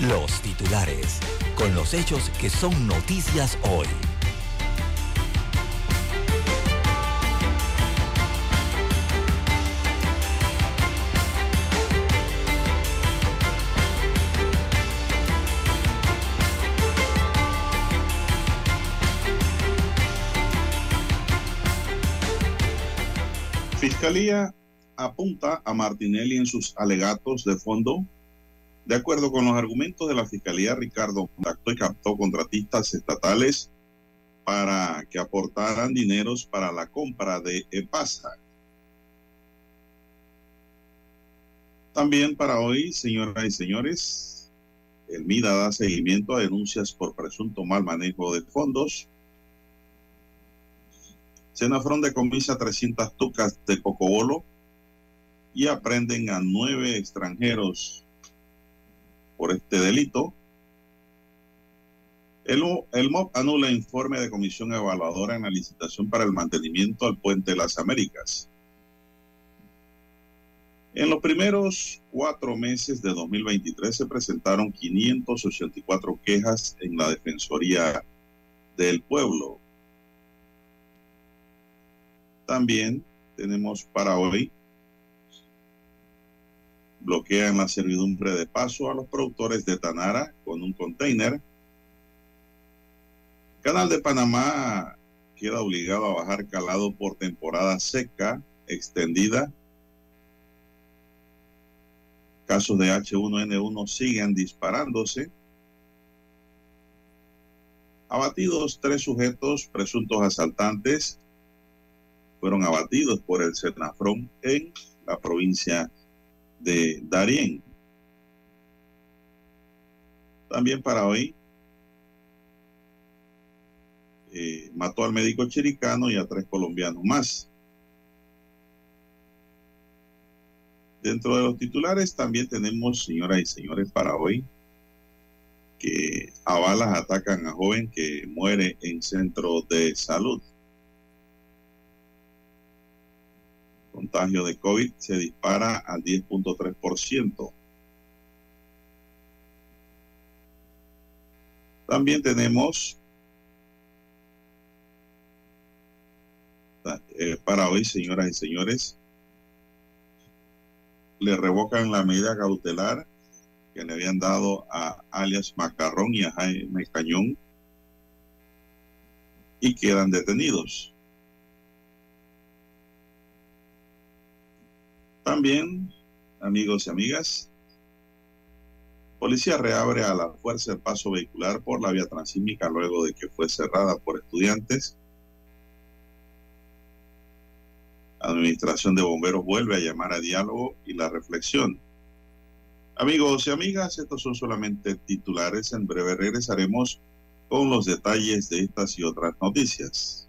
los titulares, con los hechos que son noticias hoy. Fiscalía apunta a Martinelli en sus alegatos de fondo. De acuerdo con los argumentos de la Fiscalía, Ricardo contactó y captó contratistas estatales para que aportaran dineros para la compra de EPASA. También para hoy, señoras y señores, el MIDA da seguimiento a denuncias por presunto mal manejo de fondos. Senafrón decomisa 300 tucas de cocobolo y aprenden a nueve extranjeros por este delito. El, el MOP anula informe de comisión evaluadora en la licitación para el mantenimiento al puente de las Américas. En los primeros cuatro meses de 2023 se presentaron 584 quejas en la Defensoría del Pueblo. También tenemos para hoy, bloquean la servidumbre de paso a los productores de Tanara con un container. Canal de Panamá queda obligado a bajar calado por temporada seca extendida. Casos de H1N1 siguen disparándose. Abatidos tres sujetos presuntos asaltantes fueron abatidos por el Senafrón en la provincia de Darién. También para hoy, eh, mató al médico chiricano y a tres colombianos más. Dentro de los titulares también tenemos, señoras y señores, para hoy, que a balas atacan a joven que muere en centro de salud. Contagio de COVID se dispara al 10.3%. También tenemos eh, para hoy, señoras y señores, le revocan la medida cautelar que le habían dado a alias Macarrón y a Jaime Cañón y quedan detenidos. También, amigos y amigas, policía reabre a la fuerza de paso vehicular por la vía transísmica luego de que fue cerrada por estudiantes. Administración de Bomberos vuelve a llamar a diálogo y la reflexión. Amigos y amigas, estos son solamente titulares. En breve regresaremos con los detalles de estas y otras noticias.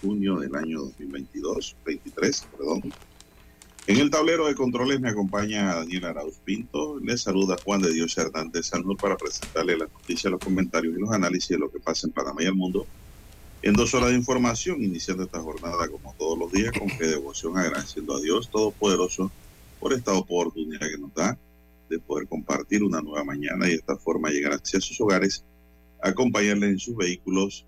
Junio del año 2022, 23, perdón. En el tablero de controles me acompaña Daniel Arauz Pinto. Le saluda Juan de Dios Hernández Sanur para presentarle las noticias, los comentarios y los análisis de lo que pasa en Panamá y el mundo. En dos horas de información, iniciando esta jornada como todos los días, con fe devoción, agradeciendo a Dios Todopoderoso por esta oportunidad que nos da de poder compartir una nueva mañana y de esta forma llegar hacia sus hogares, acompañarles en sus vehículos,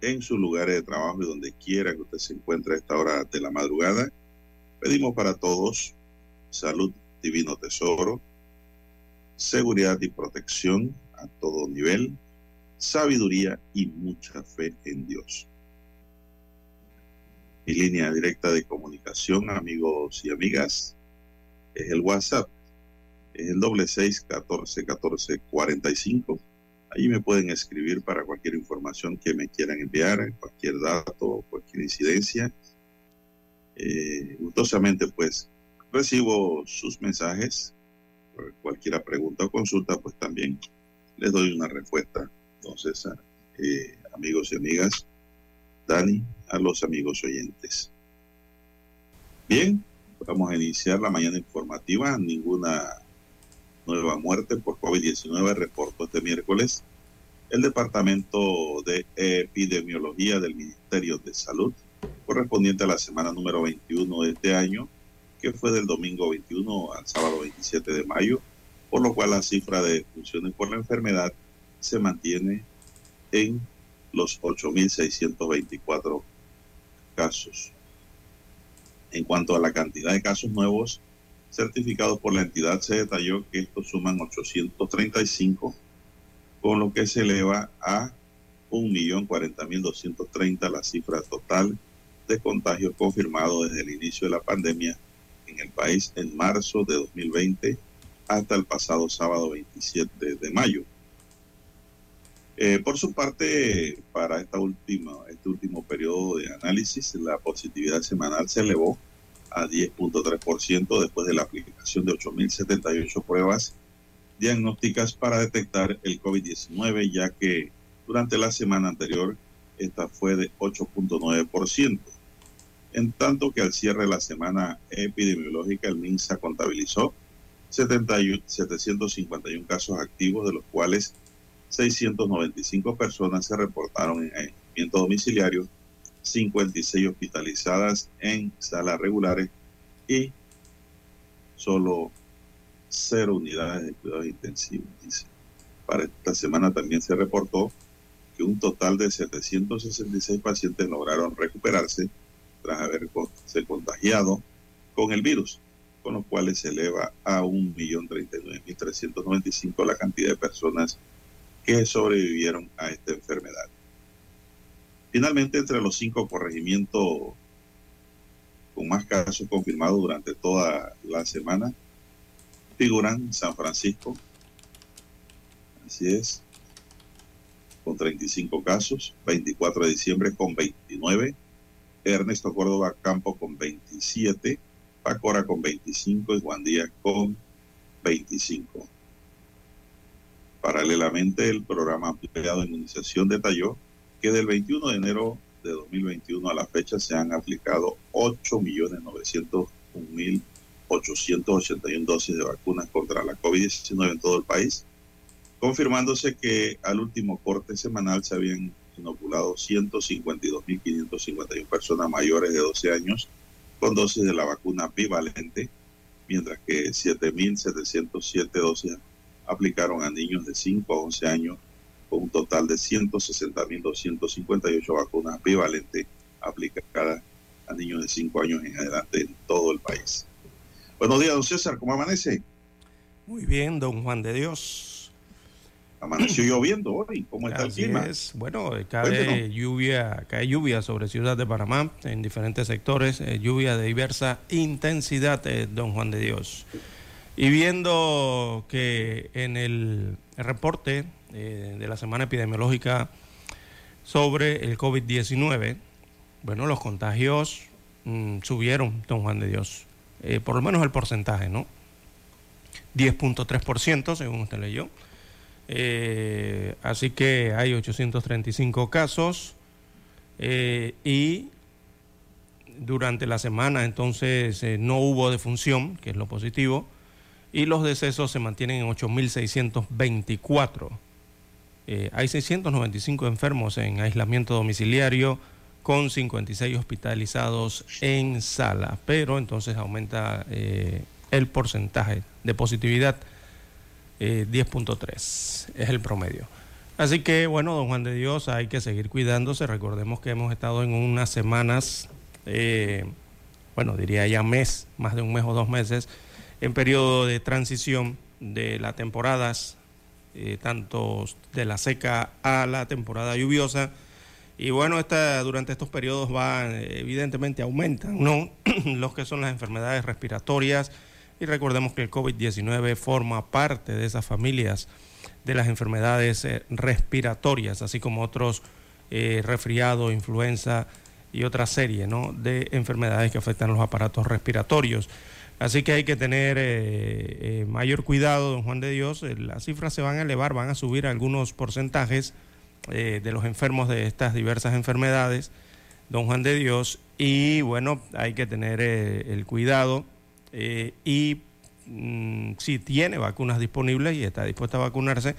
en sus lugares de trabajo y donde quiera que usted se encuentre a esta hora de la madrugada Pedimos para todos salud, divino tesoro, seguridad y protección a todo nivel, sabiduría y mucha fe en Dios. Mi línea directa de comunicación, amigos y amigas, es el WhatsApp. Es el doble seis catorce catorce cuarenta y cinco. Allí me pueden escribir para cualquier información que me quieran enviar, cualquier dato, cualquier incidencia eh, gustosamente pues recibo sus mensajes, cualquier pregunta o consulta pues también les doy una respuesta. Entonces, eh, amigos y amigas, Dani, a los amigos oyentes. Bien, vamos a iniciar la mañana informativa. Ninguna nueva muerte por COVID-19 reportó este miércoles el Departamento de Epidemiología del Ministerio de Salud correspondiente a la semana número 21 de este año, que fue del domingo 21 al sábado 27 de mayo, por lo cual la cifra de funciones por la enfermedad se mantiene en los 8.624 casos. En cuanto a la cantidad de casos nuevos certificados por la entidad, se detalló que estos suman 835, con lo que se eleva a 1.040.230 la cifra total de contagios confirmados desde el inicio de la pandemia en el país en marzo de 2020 hasta el pasado sábado 27 de mayo. Eh, por su parte, para esta última, este último periodo de análisis, la positividad semanal se elevó a 10.3% después de la aplicación de 8.078 pruebas diagnósticas para detectar el COVID-19, ya que durante la semana anterior esta fue de 8.9%. En tanto que al cierre de la semana epidemiológica, el MINSA contabilizó 751 casos activos, de los cuales 695 personas se reportaron en aislamiento domiciliario, 56 hospitalizadas en salas regulares y solo cero unidades de cuidados intensivos. Para esta semana también se reportó que un total de 766 pacientes lograron recuperarse tras haberse contagiado con el virus, con lo cual se eleva a 1.039.395 la cantidad de personas que sobrevivieron a esta enfermedad. Finalmente, entre los cinco corregimientos con más casos confirmados durante toda la semana, figuran San Francisco, así es, con 35 casos, 24 de diciembre con 29, Ernesto Córdoba Campo con 27, Pacora con 25 y Juan Díaz con 25. Paralelamente, el programa ampliado de inmunización detalló que del 21 de enero de 2021 a la fecha se han aplicado 8.901.881 dosis de vacunas contra la COVID-19 en todo el país, confirmándose que al último corte semanal se habían inoculado 152.551 personas mayores de 12 años con dosis de la vacuna bivalente, mientras que 7.707 dosis aplicaron a niños de 5 a 11 años, con un total de 160.258 vacunas bivalentes aplicadas a niños de 5 años en adelante en todo el país. Buenos días, don César, ¿cómo amanece? Muy bien, don Juan de Dios. Amaneció lloviendo hoy. ¿Cómo está el clima? Bueno, cae lluvia, cae lluvia sobre Ciudad de Panamá en diferentes sectores, eh, lluvia de diversa intensidad, eh, don Juan de Dios. Y viendo que en el reporte eh, de la semana epidemiológica sobre el COVID-19, bueno, los contagios mm, subieron, don Juan de Dios, por lo menos el porcentaje, ¿no? 10.3% según usted leyó Eh, así que hay 835 casos eh, y durante la semana entonces eh, no hubo defunción, que es lo positivo, y los decesos se mantienen en 8.624. hay 695 enfermos en aislamiento domiciliario con 56 hospitalizados en sala, pero entonces aumenta el porcentaje de positividad, 10.3 es el promedio. Así que bueno, don Juan de Dios, hay que seguir cuidándose. Recordemos que hemos estado en unas semanas, eh, bueno, diría ya mes, más de un mes o dos meses, en periodo de transición de las temporadas, eh, tanto de la seca a la temporada lluviosa. Y bueno, esta, durante estos periodos van, evidentemente aumentan, ¿no? Los que son las enfermedades respiratorias. Y recordemos que el COVID-19 forma parte de esas familias de las enfermedades eh, respiratorias, así como otros eh, resfriado, influenza y otra serie de enfermedades que afectan los aparatos respiratorios. Así que hay que tener eh, mayor cuidado, don Juan de Dios. Las cifras se van a elevar, van a subir algunos porcentajes de los enfermos de estas diversas enfermedades, don Juan de Dios. Y bueno, hay que tener el cuidado y Mm, si tiene vacunas disponibles y está dispuesta a vacunarse,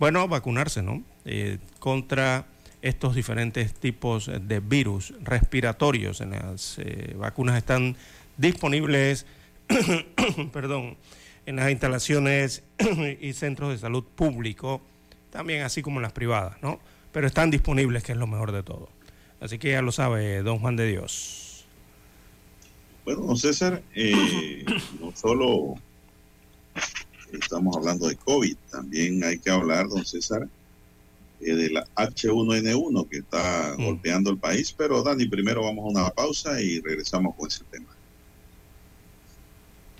bueno, vacunarse, ¿no? Eh, contra estos diferentes tipos de virus respiratorios. En las eh, vacunas están disponibles, perdón, en las instalaciones y centros de salud público, también así como en las privadas, ¿no? Pero están disponibles, que es lo mejor de todo. Así que ya lo sabe, don Juan de Dios. Bueno, don César, eh, no solo estamos hablando de COVID, también hay que hablar, don César, eh, de la H1N1 que está mm. golpeando el país. Pero Dani, primero vamos a una pausa y regresamos con ese tema.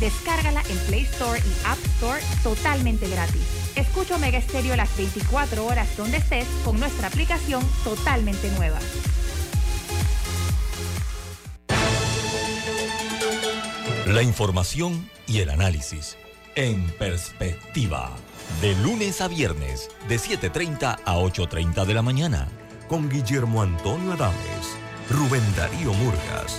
Descárgala en Play Store y App Store totalmente gratis. Escucha Omega Stereo las 24 horas donde estés con nuestra aplicación totalmente nueva. La información y el análisis en perspectiva de lunes a viernes, de 7.30 a 8.30 de la mañana. Con Guillermo Antonio Adames, Rubén Darío Murgas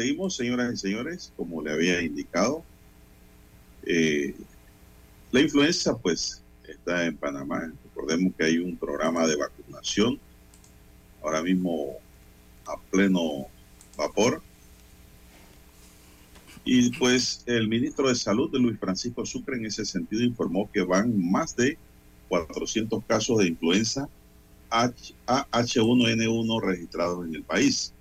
Seguimos, señoras y señores, como le había indicado. Eh, la influenza, pues, está en Panamá. Recordemos que hay un programa de vacunación ahora mismo a pleno vapor. Y pues el ministro de Salud de Luis Francisco Sucre en ese sentido informó que van más de 400 casos de influenza AH1N1 registrados en el país.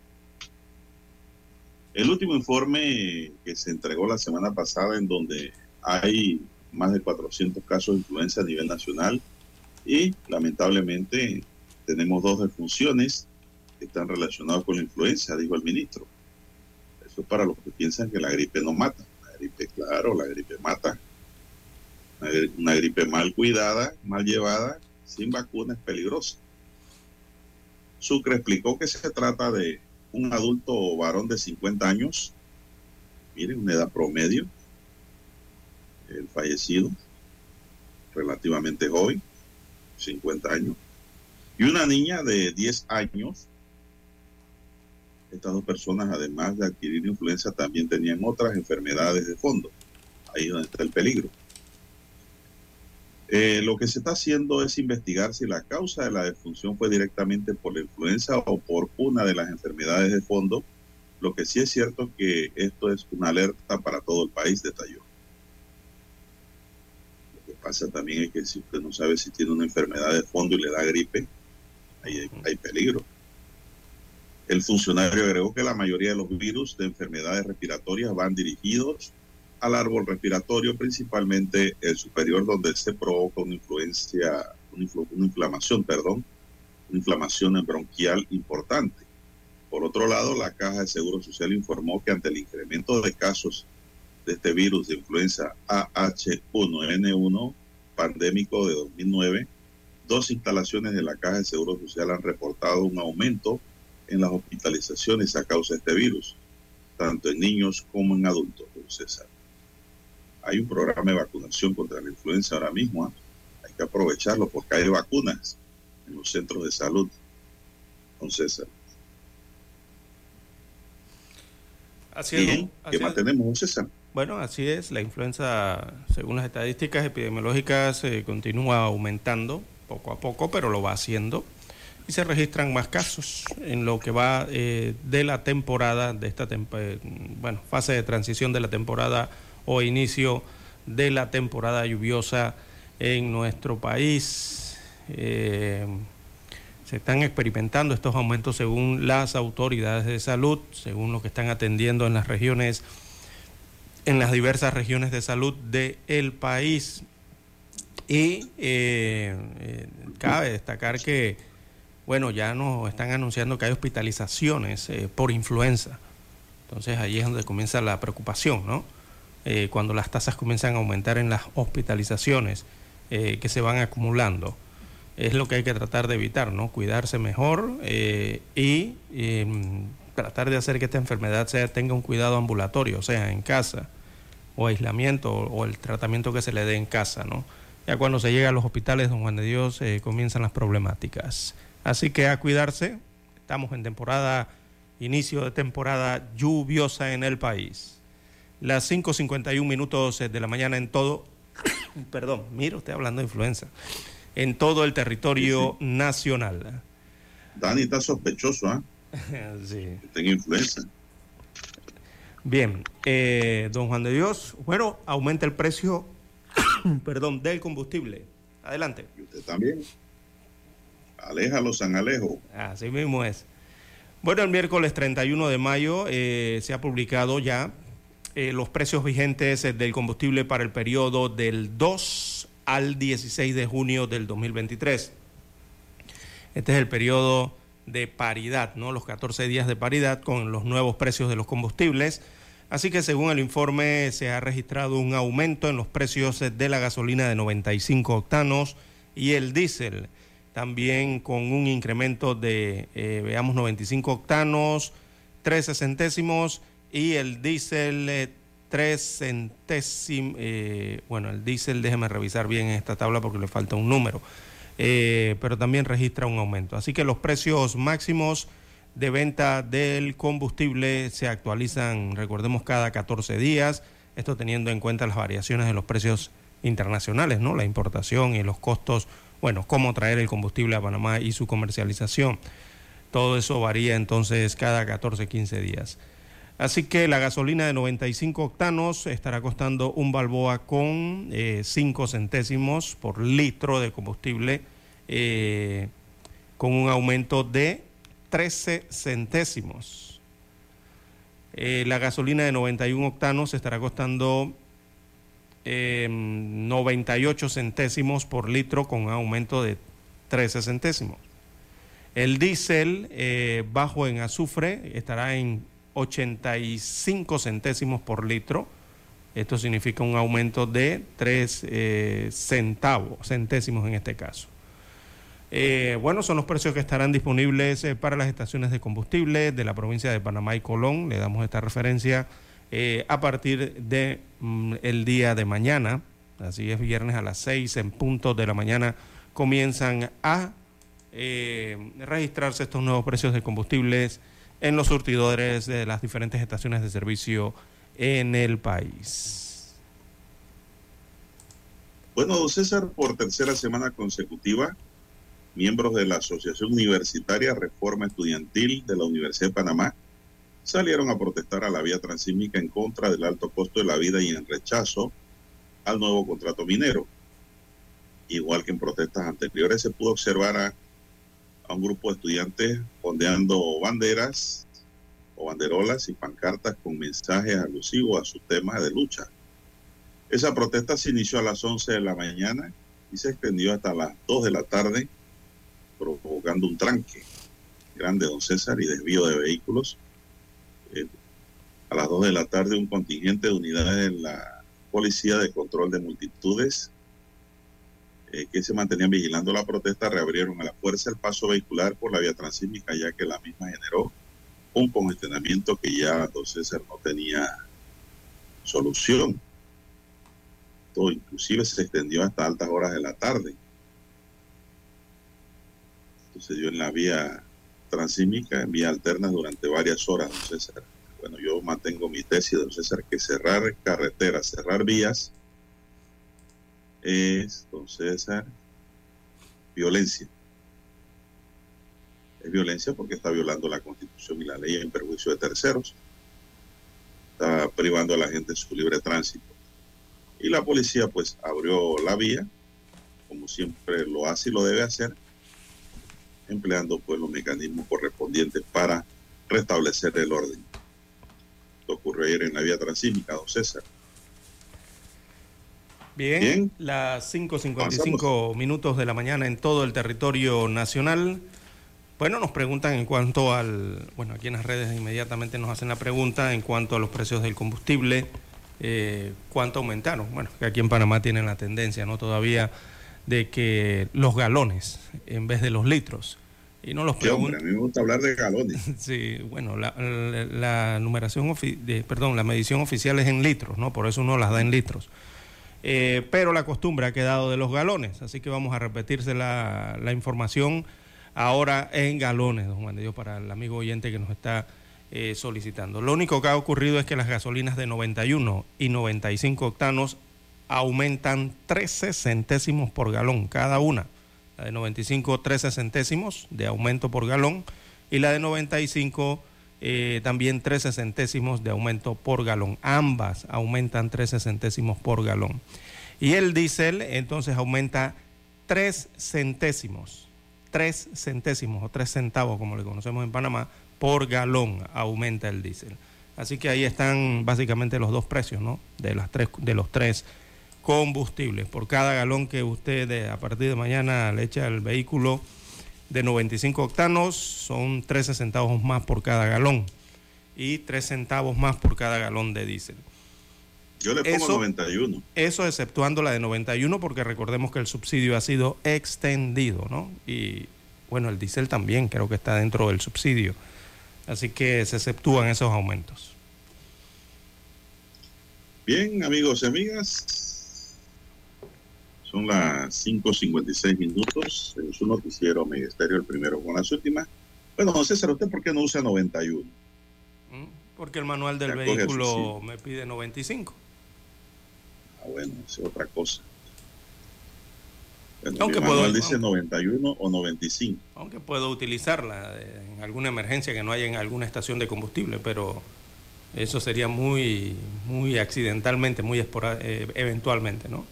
El último informe que se entregó la semana pasada en donde hay más de 400 casos de influenza a nivel nacional y lamentablemente tenemos dos defunciones que están relacionadas con la influenza, dijo el ministro. Eso es para los que piensan que la gripe no mata. La gripe, claro, la gripe mata. Una gripe mal cuidada, mal llevada, sin vacuna es peligrosa. Sucre explicó que se trata de un adulto varón de 50 años, miren, una edad promedio, el fallecido, relativamente joven, 50 años, y una niña de 10 años. Estas dos personas, además de adquirir influenza, también tenían otras enfermedades de fondo. Ahí es donde está el peligro. Eh, lo que se está haciendo es investigar si la causa de la defunción fue directamente por la influenza o por una de las enfermedades de fondo. Lo que sí es cierto es que esto es una alerta para todo el país, detalló. Lo que pasa también es que si usted no sabe si tiene una enfermedad de fondo y le da gripe, ahí hay, hay peligro. El funcionario agregó que la mayoría de los virus de enfermedades respiratorias van dirigidos al árbol respiratorio, principalmente el superior, donde se provoca una influencia, una, inflamación, perdón, una inflamación bronquial importante. Por otro lado, la Caja de Seguro Social informó que ante el incremento de casos de este virus de influenza AH1N1 pandémico de 2009, dos instalaciones de la Caja de Seguro Social han reportado un aumento en las hospitalizaciones a causa de este virus, tanto en niños como en adultos, César hay un programa de vacunación contra la influenza ahora mismo. ¿ah? Hay que aprovecharlo porque hay vacunas en los centros de salud. Con César. Así es. ¿Qué más tenemos, César? Bueno, así es. La influenza, según las estadísticas epidemiológicas, eh, continúa aumentando poco a poco, pero lo va haciendo. Y se registran más casos en lo que va eh, de la temporada, de esta eh, bueno, fase de transición de la temporada o inicio de la temporada lluviosa en nuestro país. Eh, se están experimentando estos aumentos según las autoridades de salud, según lo que están atendiendo en las regiones, en las diversas regiones de salud del país. Y eh, eh, cabe destacar que, bueno, ya nos están anunciando que hay hospitalizaciones por influenza. Entonces ahí es donde comienza la preocupación, ¿no? Eh, cuando las tasas comienzan a aumentar en las hospitalizaciones eh, que se van acumulando. Es lo que hay que tratar de evitar, ¿no? Cuidarse mejor eh, y em, tratar de hacer que esta enfermedad sea, tenga un cuidado ambulatorio, o sea, en casa, o aislamiento, o, el tratamiento que se le dé en casa, ¿no? Ya cuando se llega a los hospitales, don Juan de Dios, comienzan las problemáticas. Así que a cuidarse, estamos en temporada, inicio de temporada lluviosa en el país las 5.51 minutos eh, de la mañana en todo, perdón, mire usted hablando de influenza, en todo el territorio nacional. Dani está sospechoso, ¿ah? sí. Que tenga influenza. Bien, eh, don Juan de Dios, bueno, aumenta el precio, perdón, del combustible. Adelante. Y usted también. Aléjalo, San Alejo. Así mismo es. Bueno, el miércoles 31 de mayo eh, se ha publicado ya eh, los precios vigentes eh, del combustible para el periodo del 2 al 16 de junio del 2023. Este es el periodo de paridad, ¿no? Los 14 días de paridad con los nuevos precios de los combustibles. Así que según el informe se ha registrado un aumento en los precios eh, de la gasolina de 95 octanos y el diésel también con un incremento de, veamos, 95 octanos, 13 centésimos y el diésel eh, tres centésimos, eh, bueno, el diésel, déjeme revisar bien esta tabla porque le falta un número, eh, pero también registra un aumento. Así que los precios máximos de venta del combustible se actualizan, recordemos, cada 14 días, esto teniendo en cuenta las variaciones de los precios internacionales, ¿no? La importación y los costos, bueno, cómo traer el combustible a Panamá y su comercialización. Todo eso varía entonces cada 14, 15 días. Así que la gasolina de 95 octanos estará costando un balboa con 5 eh, centésimos por litro de combustible. Eh, con un aumento de 13 centésimos. Eh, la gasolina de 91 octanos estará costando 98 em, centésimos por litro con un aumento de 13 centésimos. El diésel bajo en azufre estará en 85 centésimos por litro. Esto significa un aumento de 3 eh, centavos, centésimos en este caso. Eh, bueno, son los precios que estarán disponibles para las estaciones de combustible de la provincia de Panamá y Colón. Le damos esta referencia a partir de mm, día de mañana. Así es, viernes a las 6 en punto de la mañana comienzan a eh, registrarse estos nuevos precios de combustibles en los surtidores de las diferentes estaciones de servicio en el país. Bueno, don César, por tercera semana consecutiva, miembros de la Asociación Universitaria Reforma Estudiantil de la Universidad de Panamá salieron a protestar a la vía transísmica en contra del alto costo de la vida y en rechazo al nuevo contrato minero igual que en protestas anteriores, se pudo observar a, un grupo de estudiantes ondeando banderas o banderolas y pancartas con mensajes alusivos a su tema de lucha. Esa protesta se inició a las 11 de la mañana y se extendió hasta las 2 de la tarde, provocando un tranque grande, don César, y desvío de vehículos. Eh, a las 2 de la tarde, un contingente de unidades de la Policía de Control de Multitudes eh, que se mantenían vigilando la protesta reabrieron a la fuerza el paso vehicular por la vía transísmica, ya que la misma generó un congestionamiento que ya don César no tenía solución. Todo inclusive se extendió hasta altas horas de la tarde. Sucedió en la vía transísmica, en vía alterna durante varias horas, don César. Bueno, yo mantengo mi tesis, don César, que cerrar carreteras, cerrar vías, es, don César, violencia. Es violencia porque está violando la constitución y la ley en perjuicio de terceros. Está privando a la gente de su libre tránsito. Y la policía pues abrió la vía, como siempre lo hace y lo debe hacer, empleando pues los mecanismos correspondientes para restablecer el orden. Esto ocurrió ayer en la vía transímica, don César. Bien, las 5.55 minutos de la mañana en todo el territorio nacional. Bueno, nos preguntan en cuanto al, bueno, aquí en las redes inmediatamente nos hacen la pregunta en cuanto a los precios del combustible, eh, cuánto aumentaron. Bueno, que aquí en Panamá tienen la tendencia, ¿no? Todavía de que los galones en vez de los litros. Y no los preguntan. a mí me gusta hablar de galones. sí, bueno, la, numeración, de, perdón, la medición oficial es en litros, ¿no? Por eso uno las da en litros. Eh, pero la costumbre ha quedado de los galones, así que vamos a repetirse la, información ahora en galones, don Juan de Dios, para el amigo oyente que nos está eh, solicitando. Lo único que ha ocurrido es que las gasolinas de 91 y 95 octanos aumentan 13 centésimos por galón cada una. La de 95 13 centésimos de aumento por galón y la de 95 eh, también 13 centésimos de aumento por galón. Ambas aumentan 13 centésimos por galón. Y el diésel entonces aumenta 3 centésimos, 3 centésimos o 3 centavos como le conocemos en Panamá, por galón aumenta el diésel. Así que ahí están básicamente los dos precios, ¿no? De, las tres, de los tres combustibles. Por cada galón que usted a partir de mañana le echa al vehículo, de 95 octanos son 13 centavos más por cada galón y 3 centavos más por cada galón de diésel. Yo le pongo 91. Eso exceptuando la de 91 porque recordemos que el subsidio ha sido extendido, ¿no? Y bueno, el diésel también creo que está dentro del subsidio. Así que se exceptúan esos aumentos. Bien, amigos y amigas, son las 5.56 minutos en su noticiero Ministerio, el primero con las últimas. Bueno, don César, ¿usted por qué no usa 91? Mm, porque el manual del vehículo me pide 95. Ah, bueno, es otra cosa. aunque el manual dice 91 o 95. Aunque puedo utilizarla en alguna emergencia que no haya en alguna estación de combustible, pero eso sería muy, muy accidentalmente, muy eh, eventualmente, ¿no?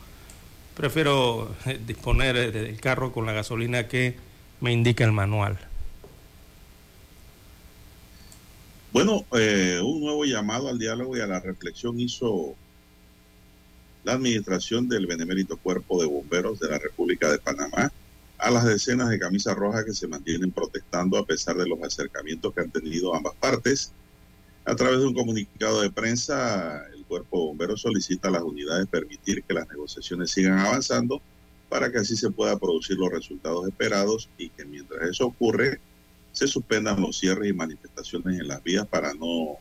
Prefiero eh, disponer del carro con la gasolina que me indica el manual. Bueno, eh, un nuevo llamado al diálogo y a la reflexión hizo la administración del Benemérito Cuerpo de Bomberos de la República de Panamá a las decenas de camisas rojas que se mantienen protestando a pesar de los acercamientos que han tenido ambas partes. A través de un comunicado de prensa, Cuerpo de Bomberos solicita a las unidades permitir que las negociaciones sigan avanzando para que así se pueda producir los resultados esperados y que mientras eso ocurre, se suspendan los cierres y manifestaciones en las vías para no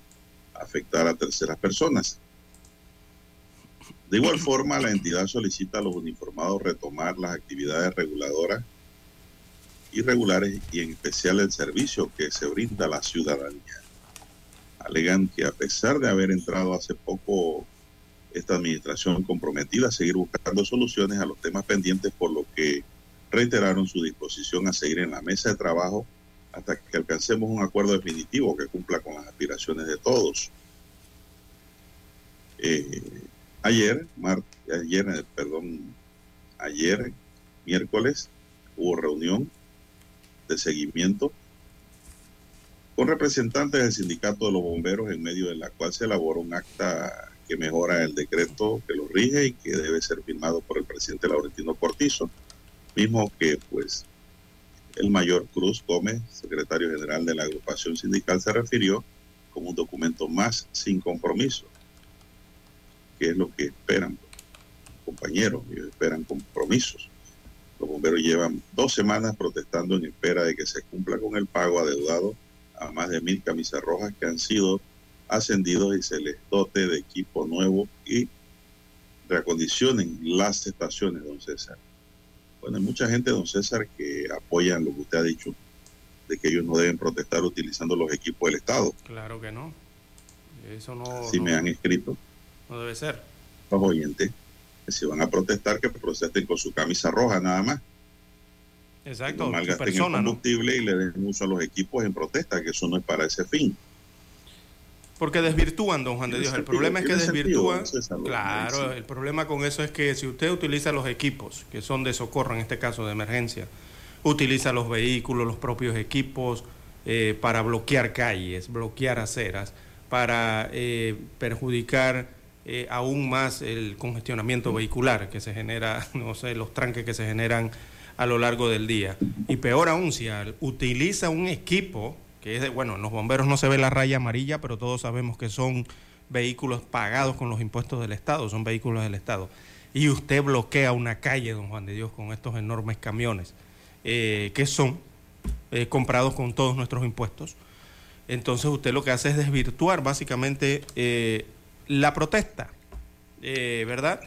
afectar a terceras personas. De igual forma, la entidad solicita a los uniformados retomar las actividades reguladoras y regulares y en especial el servicio que se brinda a la ciudadanía. Alegan que a pesar de haber entrado hace poco esta administración comprometida a seguir buscando soluciones a los temas pendientes, por lo que reiteraron su disposición a seguir en la mesa de trabajo hasta que alcancemos un acuerdo definitivo que cumpla con las aspiraciones de todos. Eh, ayer, ayer, eh, perdón, ayer, miércoles, hubo reunión de seguimiento con representantes del sindicato de los bomberos en medio de la cual se elaboró un acta que mejora el decreto que lo rige y que debe ser firmado por el presidente Laurentino Cortizo, mismo que pues el mayor Cruz Gómez, secretario general de la agrupación sindical, se refirió como un documento más sin compromiso, que es lo que esperan compañeros, ellos esperan compromisos. Los bomberos llevan dos semanas protestando en espera de que se cumpla con el pago adeudado a más de mil camisas rojas que han sido ascendidos y se les dote de equipo nuevo y reacondicionen las estaciones, don César. Bueno, hay mucha gente, don César, que apoyan lo que usted ha dicho, de que ellos no deben protestar utilizando los equipos del Estado. Claro que no. Eso no. Si me han escrito. No debe ser. Los oyentes, que si van a protestar, que protesten con su camisa roja nada más. Exacto. No malgasten el combustible y le den uso a los equipos en protesta, que eso no es para ese fin. Porque desvirtúan, don Juan de Dios. El problema es que desvirtúan. Claro, el problema con eso es que si usted utiliza los equipos, que son de socorro, en este caso de emergencia, utiliza los vehículos, los propios equipos eh, para bloquear calles, bloquear aceras, para eh, perjudicar eh, aún más el congestionamiento vehicular que se genera, no sé, los tranques que se generan a lo largo del día. Y peor aún, si utiliza un equipo bueno, en los bomberos no se ve la raya amarilla, pero todos sabemos que son vehículos pagados con los impuestos del Estado, son vehículos del Estado. Y usted bloquea una calle, don Juan de Dios, con estos enormes camiones, eh, que son eh, comprados con todos nuestros impuestos. Entonces usted lo que hace es desvirtuar básicamente eh, la protesta, ¿verdad?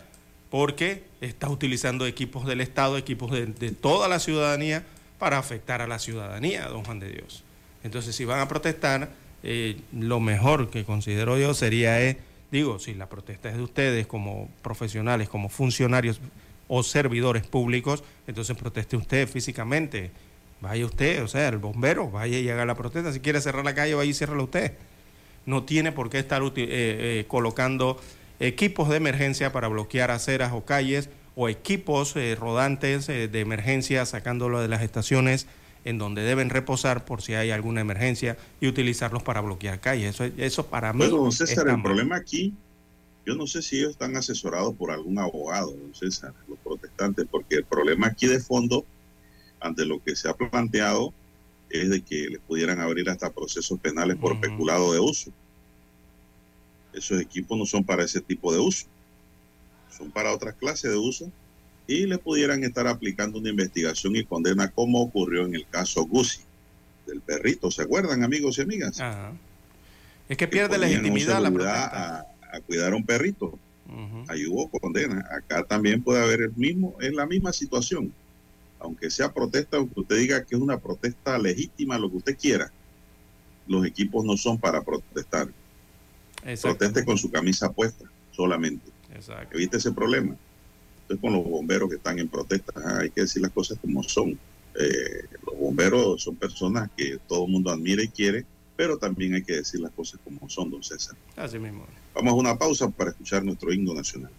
Porque está utilizando equipos del Estado, equipos de toda la ciudadanía, para afectar a la ciudadanía, don Juan de Dios. Entonces, si van a protestar, eh, lo mejor que considero yo sería, eh, digo, si la protesta es de ustedes como profesionales, como funcionarios o servidores públicos, entonces proteste usted físicamente. Vaya usted, o sea, el bombero, vaya y haga la protesta. Si quiere cerrar la calle, vaya y ciérrala usted. No tiene por qué estar eh, colocando equipos de emergencia para bloquear aceras o calles o equipos rodantes de emergencia sacándolo de las estaciones en donde deben reposar por si hay alguna emergencia y utilizarlos para bloquear calles. Eso, eso para mí. Bueno, don César, el problema aquí, yo no sé si ellos están asesorados por algún abogado, don César, los protestantes, porque el problema aquí de fondo, ante lo que se ha planteado, es de que les pudieran abrir hasta procesos penales por peculado de uso. Esos equipos no son para ese tipo de uso, son para otras clases de uso y le pudieran estar aplicando una investigación y condena como ocurrió en el caso Guzzi, del perrito. ¿Se acuerdan, amigos y amigas? Es que pierde legitimidad la protesta. A, cuidar a un perrito. Ahí hubo condena. Acá también puede haber el mismo, es la misma situación. Aunque sea protesta, aunque usted diga que es una protesta legítima, lo que usted quiera, los equipos no son para protestar. Proteste con su camisa puesta solamente. Evite ese problema con los bomberos que están en protesta. Hay que decir las cosas como son. Eh, los bomberos son personas que todo el mundo admira y quiere, pero también hay que decir las cosas como son, don César. Así mismo. Vamos a una pausa para escuchar nuestro himno nacional.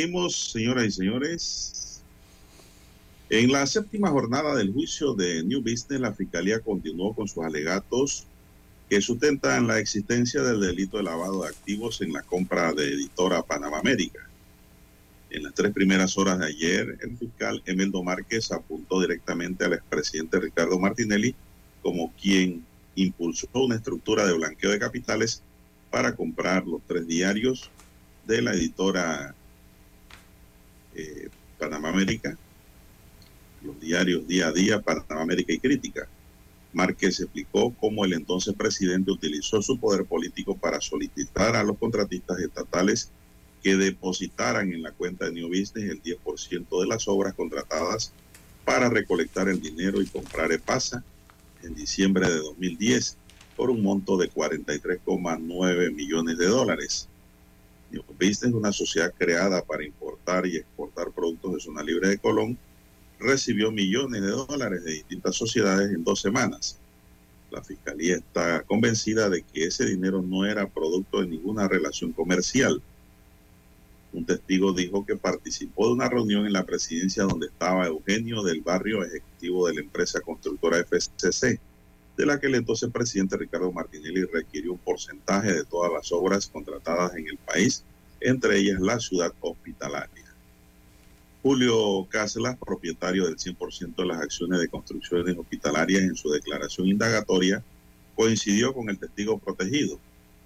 Seguimos, señoras y señores. En la séptima jornada del juicio de New Business, la Fiscalía continuó con sus alegatos que sustentan la existencia del delito de lavado de activos en la compra de editora Panamá América. En las tres primeras horas de ayer, el fiscal Emeldo Márquez apuntó directamente al expresidente Ricardo Martinelli como quien impulsó una estructura de blanqueo de capitales para comprar los tres diarios de la editora eh, Panamá América, los diarios Día a Día, Panamá América y Crítica. Márquez explicó cómo el entonces presidente utilizó su poder político para solicitar a los contratistas estatales que depositaran en la cuenta de New Business el 10% de las obras contratadas para recolectar el dinero y comprar EPASA en diciembre de 2010 por un monto de 43,9 millones de dólares. Business es una sociedad creada para importar y exportar productos de zona libre de Colón. Recibió millones de dólares de distintas sociedades en dos semanas. La fiscalía está convencida de que ese dinero no era producto de ninguna relación comercial. Un testigo dijo que participó de una reunión en la presidencia donde estaba Eugenio del Barrio, ejecutivo de la empresa constructora FCC, de la que el entonces presidente Ricardo Martinelli requirió un porcentaje de todas las obras contratadas en el país, entre ellas la ciudad hospitalaria. Julio Caslas, propietario del 100% de las acciones de construcciones hospitalarias en su declaración indagatoria, coincidió con el testigo protegido.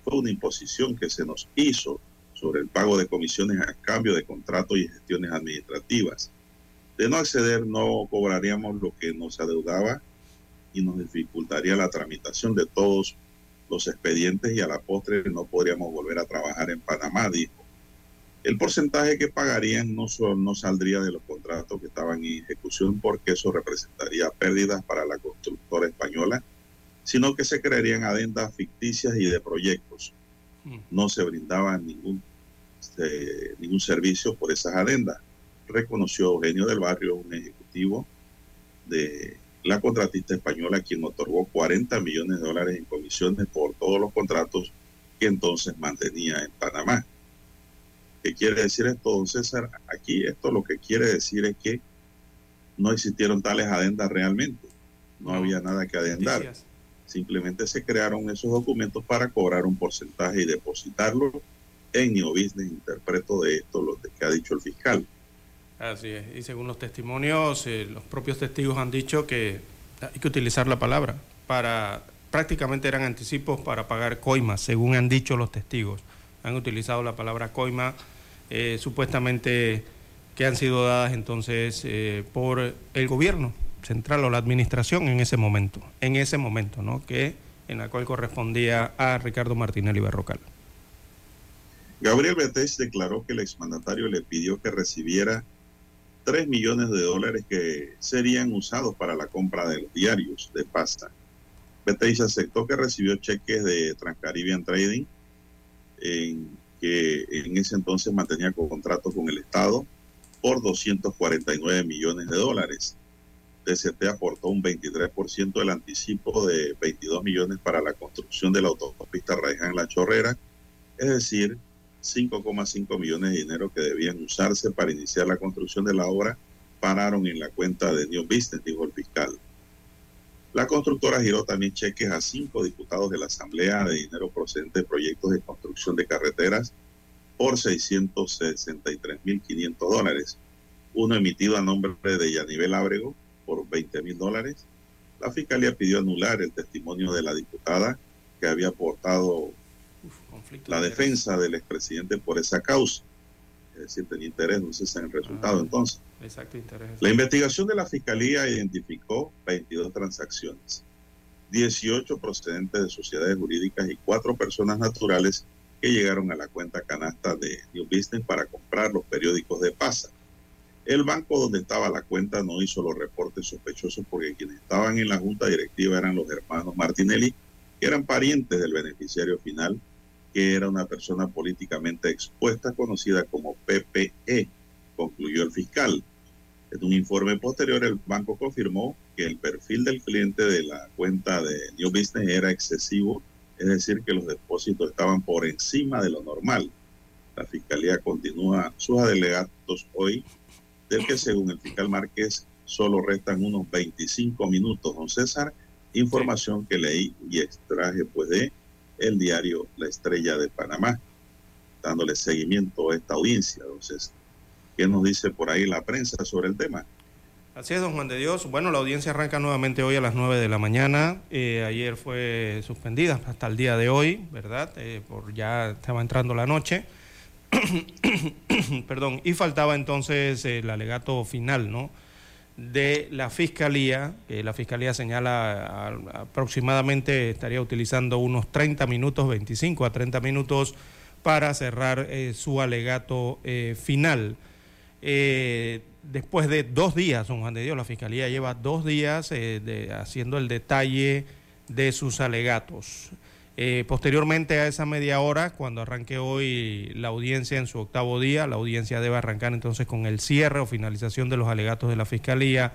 Fue una imposición que se nos hizo sobre el pago de comisiones a cambio de contratos y gestiones administrativas. De no acceder, no cobraríamos lo que nos adeudaba y nos dificultaría la tramitación de todos los expedientes y a la postre no podríamos volver a trabajar en Panamá, dijo. El porcentaje que pagarían no, no saldría de los contratos que estaban en ejecución porque eso representaría pérdidas para la constructora española, sino que se crearían adendas ficticias y de proyectos. Mm. No se brindaba ningún, ningún servicio por esas adendas, reconoció Eugenio del Barrio, un ejecutivo de la contratista española quien otorgó 40 millones de dólares en comisiones por todos los contratos que entonces mantenía en Panamá. ¿Qué quiere decir esto, don César? Aquí esto lo que quiere decir es que no existieron tales adendas realmente. No había nada que adendar. Simplemente se crearon esos documentos para cobrar un porcentaje y depositarlo en New Business. Interpreto de esto lo que ha dicho el fiscal. Así es. Y según los testimonios, eh, los propios testigos han dicho que hay que utilizar la palabra para prácticamente eran anticipos para pagar coimas, según han dicho los testigos. Han utilizado la palabra coima, eh, supuestamente que han sido dadas entonces eh, por el gobierno central o la administración en ese momento, en ese momento, ¿no? Que en la cual correspondía a Ricardo Martinelli Berrocal. Gabriel Betés declaró que el exmandatario le pidió que recibiera 3 millones de dólares que serían usados para la compra de los diarios de pasta. Betés aceptó que recibió cheques de Transcaribbean Trading, en que en ese entonces mantenía contrato con el Estado por 249 millones de dólares. DCT aportó un 23% del anticipo de 22 millones para la construcción de la autopista Raiján La Chorrera, es decir, 5,5 millones de dinero que debían usarse para iniciar la construcción de la obra pararon en la cuenta de New Business, dijo el fiscal. La constructora giró también cheques a cinco diputados de la Asamblea de dinero procedente de proyectos de construcción de carreteras por 663.500 dólares. Uno emitido a nombre de Yanivel Ábrego por 20.000 dólares. La Fiscalía pidió anular el testimonio de la diputada que había aportado la defensa del expresidente por esa causa. Es decir, tenía interés, no sé si en el resultado ah, entonces. Exacto, interés. La investigación de la Fiscalía identificó 22 transacciones, 18 procedentes de sociedades jurídicas y 4 personas naturales que llegaron a la cuenta canasta de New Business para comprar los periódicos de PASA. El banco donde estaba la cuenta no hizo los reportes sospechosos porque quienes estaban en la junta directiva eran los hermanos Martinelli, que eran parientes del beneficiario final que era una persona políticamente expuesta conocida como PPE, concluyó el fiscal. En un informe posterior, el banco confirmó que el perfil del cliente de la cuenta de New Business era excesivo, es decir, que los depósitos estaban por encima de lo normal. La fiscalía continúa sus alegatos hoy, del que según el fiscal Márquez solo restan unos 25 minutos. Don César, información que leí y extraje pues de el diario La Estrella de Panamá, dándole seguimiento a esta audiencia. Entonces, ¿qué nos dice por ahí la prensa sobre el tema? Así es, don Juan de Dios. Bueno, la audiencia arranca nuevamente hoy a las 9 de la mañana. Eh, ayer fue suspendida hasta el día de hoy, ¿verdad? Eh, por ya estaba entrando la noche. Perdón, y faltaba entonces el alegato final, ¿no? De la Fiscalía, que la Fiscalía señala aproximadamente estaría utilizando unos 30 minutos, 25 a 30 minutos para cerrar eh, su alegato eh, final. Eh, después de dos días, don Juan de Dios, la Fiscalía lleva dos días haciendo el detalle de sus alegatos. Eh, posteriormente a esa media hora, cuando arranque hoy la audiencia en su octavo día, la audiencia debe arrancar entonces con el cierre o finalización de los alegatos de la Fiscalía,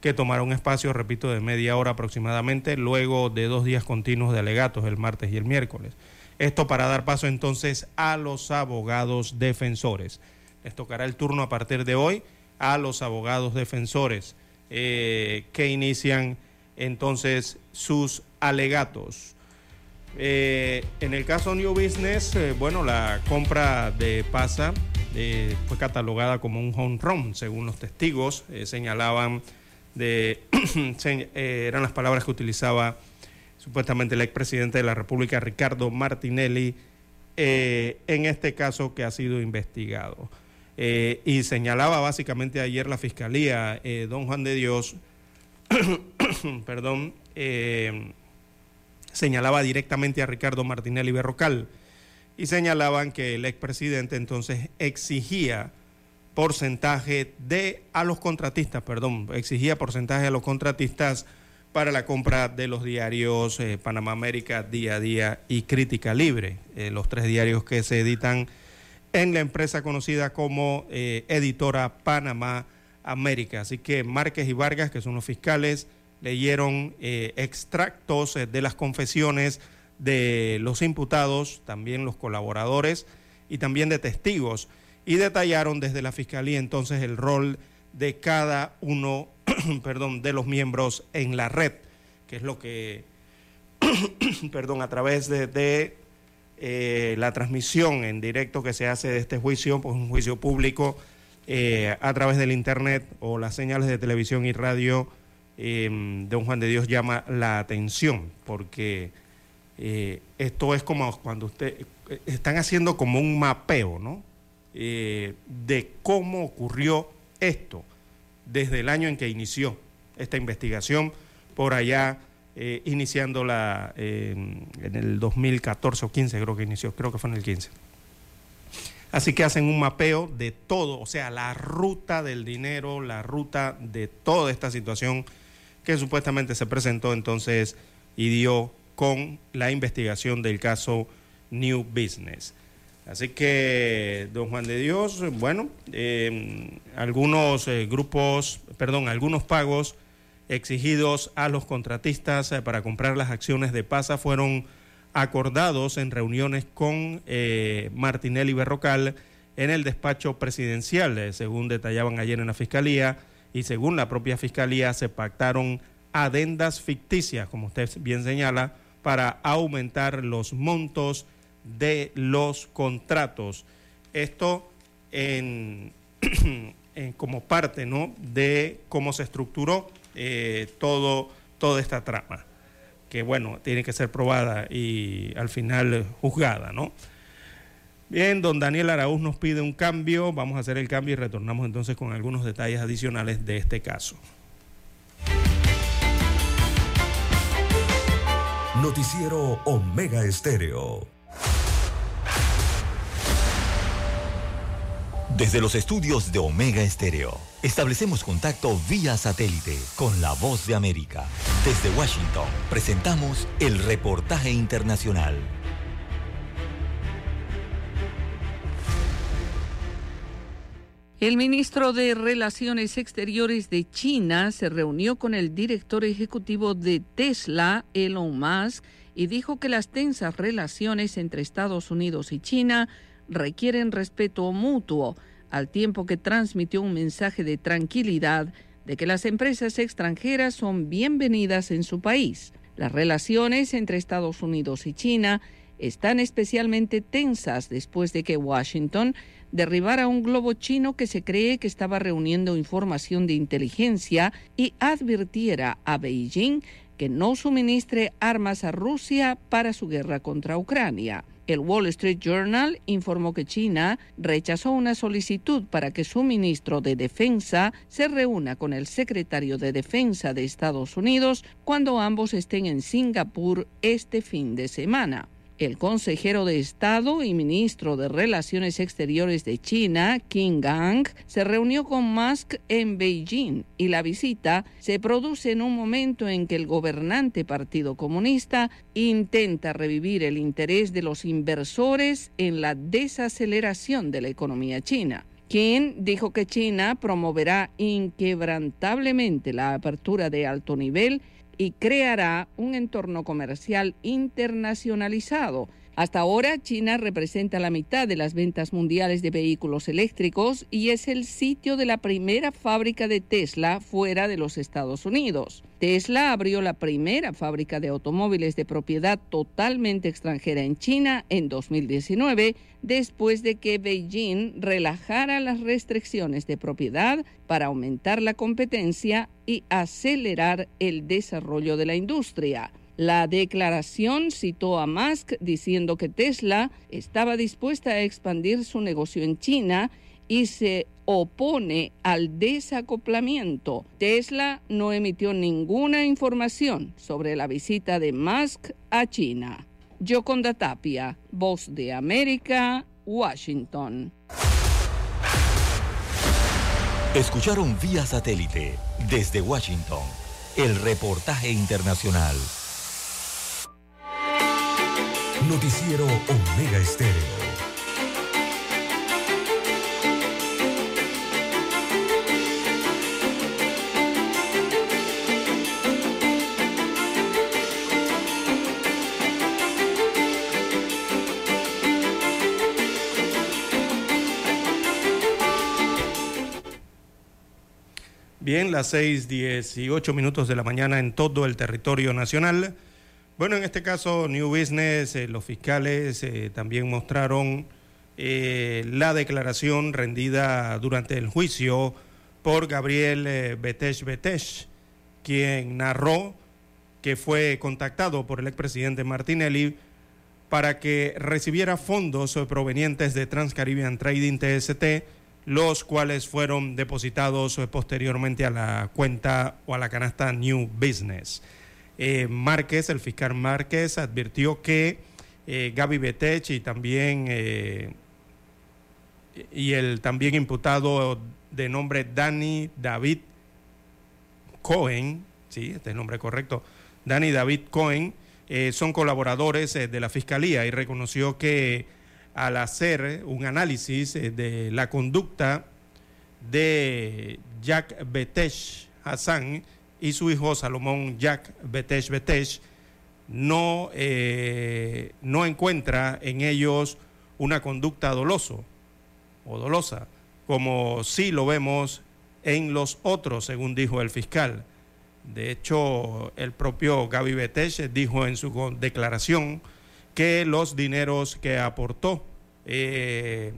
que tomará un espacio, repito, de media hora aproximadamente, luego de dos días continuos de alegatos, el martes y el miércoles. Esto para dar paso entonces a los abogados defensores. Les tocará el turno a partir de hoy a los abogados defensores eh, que inician entonces sus alegatos. Eh, en el caso New Business, eh, bueno, la compra de PASA eh, fue catalogada como un home run, según los testigos señalaban de eran las palabras que utilizaba supuestamente el expresidente de la República, Ricardo Martinelli, en este caso que ha sido investigado. y señalaba básicamente ayer la Fiscalía, don Juan de Dios, perdón, señalaba directamente a Ricardo Martinelli Berrocal y señalaban que el expresidente entonces exigía porcentaje de a los contratistas, perdón, exigía porcentaje a los contratistas para la compra de los diarios eh, Panamá América Día a Día y Crítica Libre, eh, los tres diarios que se editan en la empresa conocida como eh, editora Panamá América. Así que Márquez y Vargas, que son los fiscales, leyeron eh, extractos eh, de las confesiones de los imputados, también los colaboradores y también de testigos, y detallaron desde la Fiscalía entonces el rol de cada uno perdón, de los miembros en la red, que es lo que, perdón, a través de, eh, la transmisión en directo que se hace de este juicio, pues un juicio público a través del Internet o las señales de televisión y radio, eh, don Juan de Dios llama la atención, porque esto es como cuando usted, están haciendo como un mapeo, ¿no? de cómo ocurrió esto desde el año en que inició esta investigación, por allá eh, iniciándola en el 2014 o 15 creo que inició, creo que fue en el 15. Así que hacen un mapeo de todo, o sea, la ruta del dinero, la ruta de toda esta situación que supuestamente se presentó entonces y dio con la investigación del caso New Business. Así que, don Juan de Dios, bueno, em, algunos eh, grupos, perdón, algunos pagos exigidos a los contratistas eh, para comprar las acciones de PASA fueron acordados en reuniones con eh, Martinelli Berrocal en el despacho presidencial, según detallaban ayer en la Fiscalía, y según la propia Fiscalía se pactaron adendas ficticias, como usted bien señala, para aumentar los montos de los contratos. Esto en, como parte ¿no? de cómo se estructuró eh, todo, toda esta trama, que bueno, tiene que ser probada y al final juzgada, ¿no? Bien, don Daniel Araúz nos pide un cambio, vamos a hacer el cambio y retornamos entonces con algunos detalles adicionales de este caso. Noticiero Omega Estéreo. Desde los estudios de Omega Estéreo, establecemos contacto vía satélite con la voz de América. Desde Washington, presentamos el reportaje internacional. El ministro de Relaciones Exteriores de China se reunió con el director ejecutivo de Tesla, Elon Musk, y dijo que las tensas relaciones entre Estados Unidos y China requieren respeto mutuo, al tiempo que transmitió un mensaje de tranquilidad de que las empresas extranjeras son bienvenidas en su país. Las relaciones entre Estados Unidos y China están especialmente tensas después de que Washington derribara un globo chino que se cree que estaba reuniendo información de inteligencia y advirtiera a Beijing que no suministre armas a Rusia para su guerra contra Ucrania. El Wall Street Journal informó que China rechazó una solicitud para que su ministro de Defensa se reúna con el secretario de Defensa de Estados Unidos cuando ambos estén en Singapur este fin de semana. El consejero de Estado y ministro de Relaciones Exteriores de China, Qin Gang, se reunió con Musk en Beijing y la visita se produce en un momento en que el gobernante Partido Comunista intenta revivir el interés de los inversores en la desaceleración de la economía china. Qin dijo que China promoverá inquebrantablemente la apertura de alto nivel y creará un entorno comercial internacionalizado. Hasta ahora, China representa la mitad de las ventas mundiales de vehículos eléctricos y es el sitio de la primera fábrica de Tesla fuera de los Estados Unidos. Tesla abrió la primera fábrica de automóviles de propiedad totalmente extranjera en China en 2019 después de que Beijing relajara las restricciones de propiedad para aumentar la competencia y acelerar el desarrollo de la industria. La declaración citó a Musk diciendo que Tesla estaba dispuesta a expandir su negocio en China y se opone al desacoplamiento. Tesla no emitió ninguna información sobre la visita de Musk a China. Yoconda Tapia, Voz de América, Washington. Escucharon vía satélite desde Washington el reportaje internacional. Noticiero Omega Estéreo. Bien, las 6:18 minutos de la mañana en todo el territorio nacional. Bueno, en este caso, New Business, eh, los fiscales eh, también mostraron eh, la declaración rendida durante el juicio por Gabriel Betesh Betesh, quien narró que fue contactado por el expresidente Martinelli para que recibiera fondos provenientes de Transcaribbean Trading TST los cuales fueron depositados posteriormente a la cuenta o a la canasta New Business. Eh, Márquez, el fiscal Márquez, advirtió que eh, Gaby Betech y también, eh, y el también imputado de nombre Danny David Cohen, sí, este es el nombre correcto, Danny David Cohen, son colaboradores de la fiscalía y reconoció que al hacer un análisis de la conducta de Jack Betesh Hassan y su hijo Salomón Jack Betesh Betesh, no, eh, no encuentra en ellos una conducta doloso o dolosa, como sí lo vemos en los otros, según dijo el fiscal. De hecho, el propio Gaby Betesh dijo en su declaración que los dineros que aportó eh,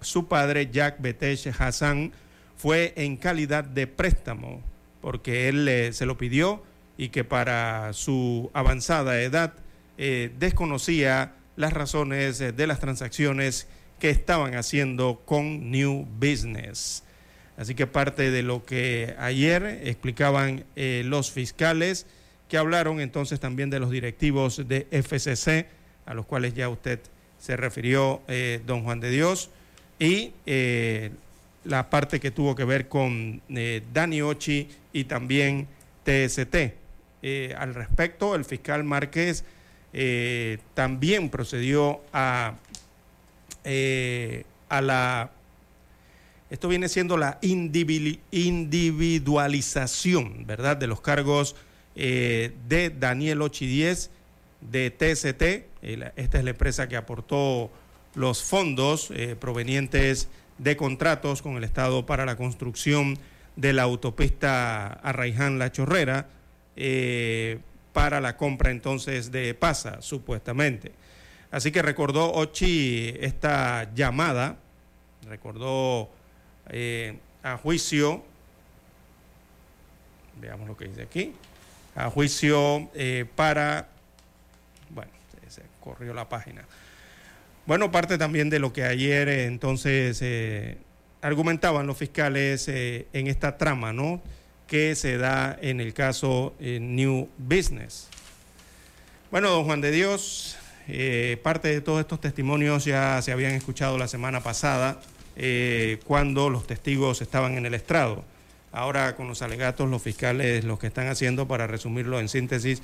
su padre, Jack Betesh Hassan, fue en calidad de préstamo, porque él eh, se lo pidió y que para su avanzada edad eh, desconocía las razones de las transacciones que estaban haciendo con New Business. Así que parte de lo que ayer explicaban los fiscales, que hablaron entonces también de los directivos de FCC, a los cuales ya usted se refirió eh, don Juan de Dios, y eh, la parte que tuvo que ver con eh, Dani Ochi y también TST. al respecto, el fiscal Márquez también procedió a, a la... Esto viene siendo la individualización, ¿verdad?, de los cargos de Daniel Ochi 10 de TST. Esta es la empresa que aportó los fondos eh, provenientes contratos con el Estado para la construcción de la autopista Arraiján-La Chorrera eh, para la compra entonces de PASA, supuestamente. Así que recordó Ochi esta llamada, recordó eh, a juicio, veamos lo que dice aquí, a juicio para bueno, se, corrió la página. Bueno, parte también de lo que ayer eh, entonces eh, argumentaban los fiscales eh, en esta trama, ¿no? Que se da en el caso New Business. Bueno, don Juan de Dios, parte de todos estos testimonios ya se habían escuchado la semana pasada cuando los testigos estaban en el estrado. Ahora con los alegatos, los fiscales lo que están haciendo, para resumirlo en síntesis,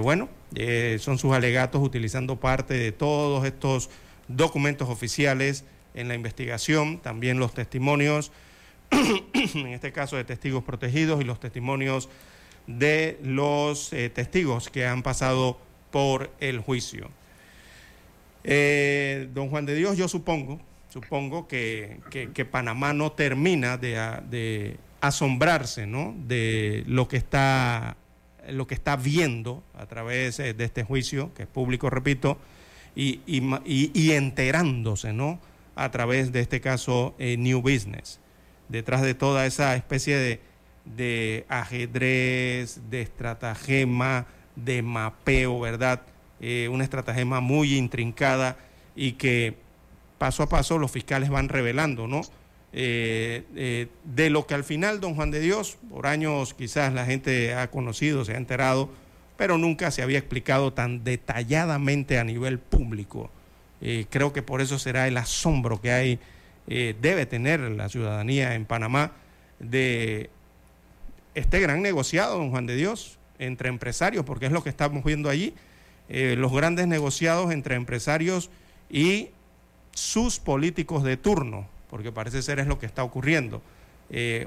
bueno, eh, son sus alegatos utilizando parte de todos estos documentos oficiales en la investigación, también los testimonios, en este caso de testigos protegidos y los testimonios de los eh, testigos que han pasado por el juicio. don Juan de Dios, yo supongo, supongo que, Panamá no termina de, de asombrarse ¿no? de lo que está lo que está viendo a través eh, de este juicio, que es público, repito, y, y, enterándose, ¿no? A través de este caso eh, New Business. Detrás de toda esa especie de, de ajedrez, de estratagema, de mapeo, ¿verdad? Eh, una estratagema muy intrincada y que paso a paso los fiscales van revelando, ¿no? Eh, eh, de lo que al final don Juan de Dios, por años quizás la gente ha conocido, se ha enterado, pero nunca se había explicado tan detalladamente a nivel público. Eh, creo que por eso será el asombro que hay, debe tener la ciudadanía en Panamá de este gran negociado, don Juan de Dios, entre empresarios, porque es lo que estamos viendo allí, los grandes negociados entre empresarios y sus políticos de turno porque parece ser es lo que está ocurriendo, eh,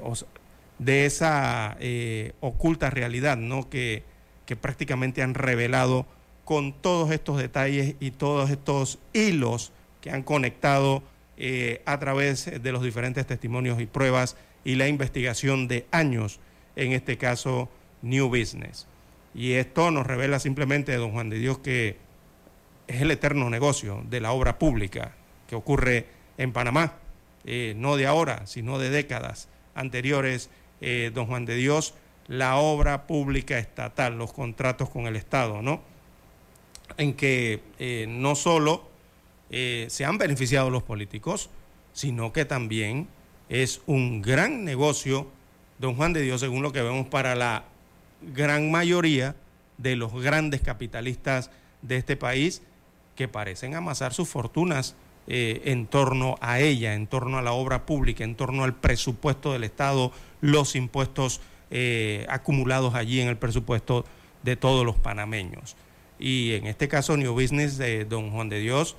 de esa eh, oculta realidad ¿no? que, que prácticamente han revelado con todos estos detalles y todos estos hilos que han conectado eh, a través de los diferentes testimonios y pruebas y la investigación de años, en este caso New Business. Y esto nos revela simplemente, don Juan de Dios, que es el eterno negocio de la obra pública que ocurre en Panamá, eh, no de ahora, sino de décadas anteriores, eh, don Juan de Dios, la obra pública estatal, los contratos con el Estado, ¿no? En que eh, no solo se han beneficiado los políticos, sino que también es un gran negocio, don Juan de Dios, según lo que vemos para la gran mayoría de los grandes capitalistas de este país que parecen amasar sus fortunas eh, en torno a ella, en torno a la obra pública, en torno al presupuesto del Estado, los impuestos eh, acumulados allí en el presupuesto de todos los panameños. Y en este caso, New Business de Don Juan de Dios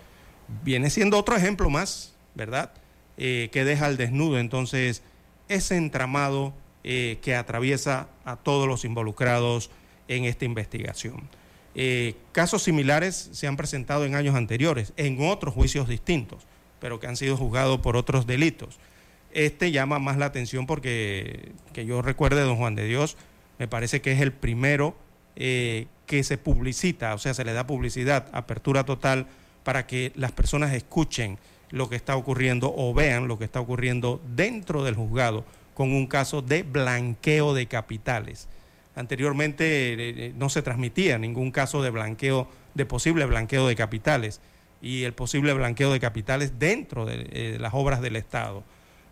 viene siendo otro ejemplo más, ¿verdad? Eh, que deja al desnudo entonces ese entramado que atraviesa a todos los involucrados en esta investigación. Eh, casos similares se han presentado en años anteriores, en otros juicios distintos, pero que han sido juzgados por otros delitos. Este llama más la atención porque, que yo recuerde, don Juan de Dios, me parece que es el primero eh, que se publicita, o sea, se le da publicidad, apertura total, para que las personas escuchen lo que está ocurriendo o vean lo que está ocurriendo dentro del juzgado con un caso de blanqueo de capitales. Anteriormente eh, eh, no se transmitía ningún caso de blanqueo, de posible blanqueo de capitales y el posible blanqueo de capitales dentro de, eh, las obras del Estado.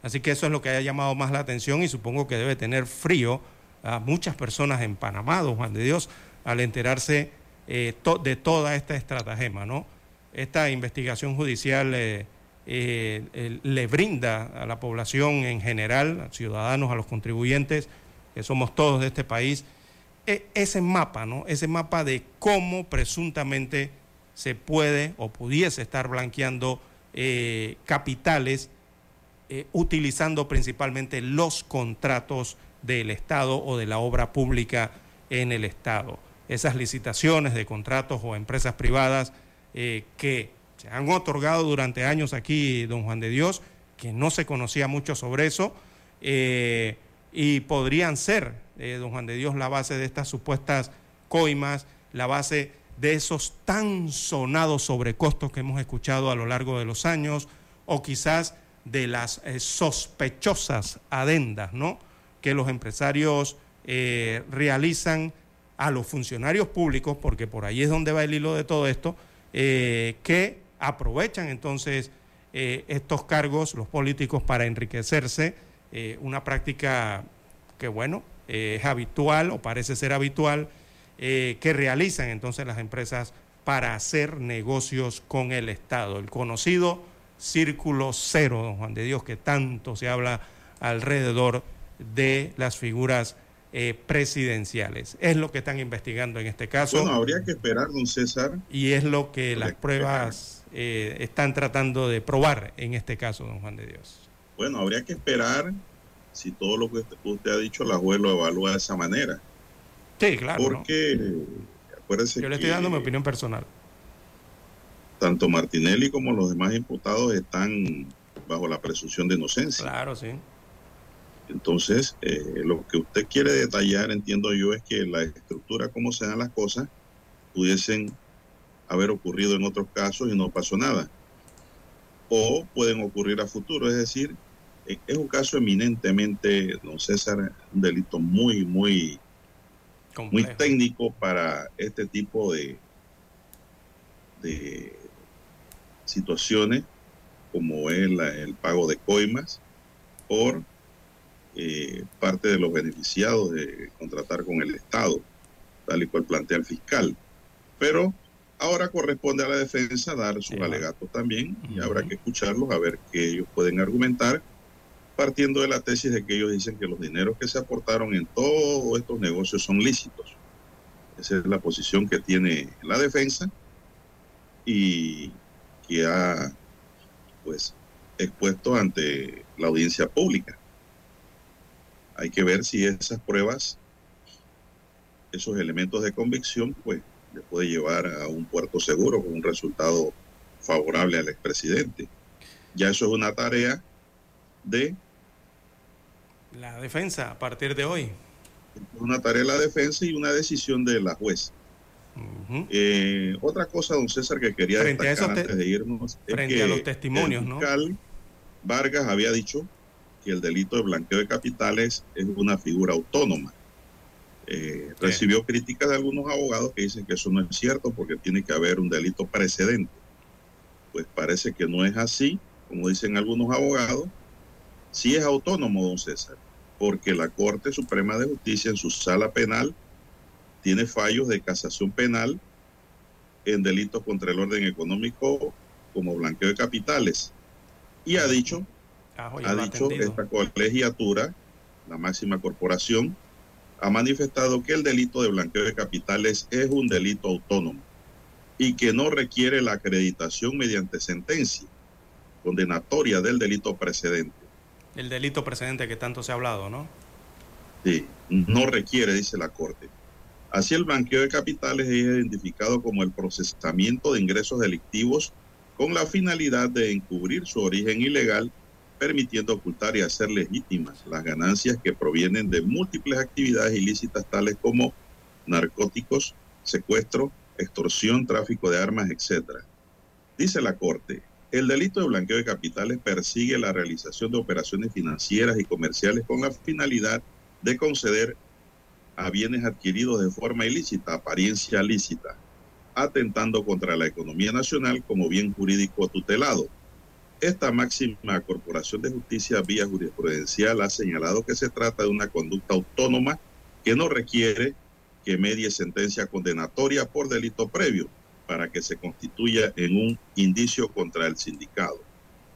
Así que eso es lo que ha llamado más la atención y supongo que debe tener frío a muchas personas en Panamá, don Juan de Dios, al enterarse de toda esta estratagema, ¿no? Esta investigación judicial le brinda a la población en general, a ciudadanos, a los contribuyentes, que somos todos de este país, e, ese mapa, ¿no? Ese mapa de cómo presuntamente se puede o pudiese estar blanqueando eh, capitales eh, utilizando principalmente los contratos del Estado o de la obra pública en el Estado. Esas licitaciones de contratos o empresas privadas eh, que se han otorgado durante años aquí, don Juan de Dios, que no se conocía mucho sobre eso y podrían ser, eh, don Juan de Dios, la base de estas supuestas coimas, la base de esos tan sonados sobrecostos que hemos escuchado a lo largo de los años, o quizás de las eh, sospechosas adendas, ¿no? Que los empresarios eh, realizan a los funcionarios públicos, porque por ahí es donde va el hilo de todo esto, que aprovechan entonces estos cargos, los políticos, para enriquecerse eh, una práctica que, bueno, eh, es habitual o parece ser habitual, eh, que realizan entonces las empresas para hacer negocios con el Estado. El conocido círculo cero, don Juan de Dios, que tanto se habla alrededor de las figuras presidenciales. Es lo que están investigando en este caso. Bueno, habría que esperar, don César. Y es lo que las pruebas están tratando de probar en este caso, don Juan de Dios. Bueno, habría que esperar si todo lo que usted, ha dicho la juez lo evalúa de esa manera. Sí, claro. Porque, acuérdese Yo le estoy dando mi opinión personal. Tanto Martinelli como los demás imputados están bajo la presunción de inocencia. Claro, sí. Entonces, eh, lo que usted quiere detallar, entiendo yo, es que la estructura, cómo se dan las cosas, pudiesen haber ocurrido en otros casos y no pasó nada. O pueden ocurrir a futuro, es decir, es un caso eminentemente, don César, un delito muy, muy, muy técnico para este tipo de, de situaciones, como es el pago de coimas por eh, parte de los beneficiados de contratar con el Estado, tal y cual plantea el fiscal. Pero Ahora corresponde a la defensa dar sus alegatos también y habrá que escucharlos a ver qué ellos pueden argumentar, partiendo de la tesis de que ellos dicen que los dineros que se aportaron en todos estos negocios son lícitos. Esa es la posición que tiene la defensa y que ha pues expuesto ante la audiencia pública. Hay que ver si esas pruebas, esos elementos de convicción, pues le puede llevar a un puerto seguro con un resultado favorable al expresidente. Ya eso es una tarea de La defensa a partir de hoy. Una tarea de la defensa y una decisión de la juez. Eh, otra cosa, don César, que quería destacar antes de irnos es que a los testimonios, el fiscal Vargas había dicho que el delito de blanqueo de capitales es una figura autónoma. Eh, recibió críticas de algunos abogados que dicen que eso no es cierto porque tiene que haber un delito precedente. Pues parece que no es así, como dicen algunos abogados. Sí es autónomo, don César, porque la Corte Suprema de Justicia en su sala penal tiene fallos de casación penal en delitos contra el orden económico como blanqueo de capitales. Y ha dicho, ah, ha dicho esta colegiatura, la máxima corporación, ha manifestado que el delito de blanqueo de capitales es un delito autónomo y que no requiere la acreditación mediante sentencia condenatoria del delito precedente. El delito precedente que tanto se ha hablado, ¿no? Sí, no requiere, dice la Corte. Así el blanqueo de capitales es identificado como el procesamiento de ingresos delictivos con la finalidad de encubrir su origen ilegal, permitiendo ocultar y hacer legítimas las ganancias que provienen de múltiples actividades ilícitas tales como narcóticos, secuestro, extorsión, tráfico de armas, etc. Dice la Corte, el delito de blanqueo de capitales persigue la realización de operaciones financieras y comerciales con la finalidad de conceder a bienes adquiridos de forma ilícita, apariencia lícita, atentando contra la economía nacional como bien jurídico tutelado. Esta máxima Corporación de Justicia vía jurisprudencial ha señalado que se trata de una conducta autónoma que no requiere que medie sentencia condenatoria por delito previo para que se constituya en un indicio contra el sindicado.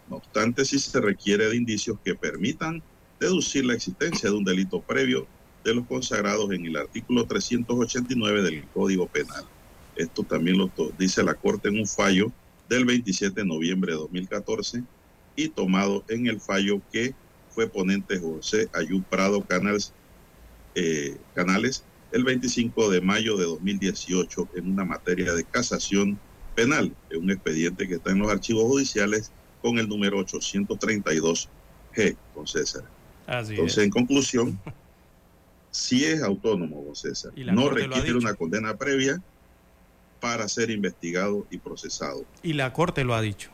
No obstante, sí se requiere de indicios que permitan deducir la existencia de un delito previo de los consagrados en el artículo 389 del Código Penal. Esto también lo dice la Corte en un fallo del 27 de noviembre de 2014 y tomado en el fallo que fue ponente José Ayú Prado eh, Canales el 25 de mayo de 2018 en una materia de casación penal, en un expediente que está en los archivos judiciales con el número 832G, con César. Entonces, en conclusión, si es autónomo, don César. No requiere una condena previa para ser investigado y procesado. Y la Corte lo ha dicho,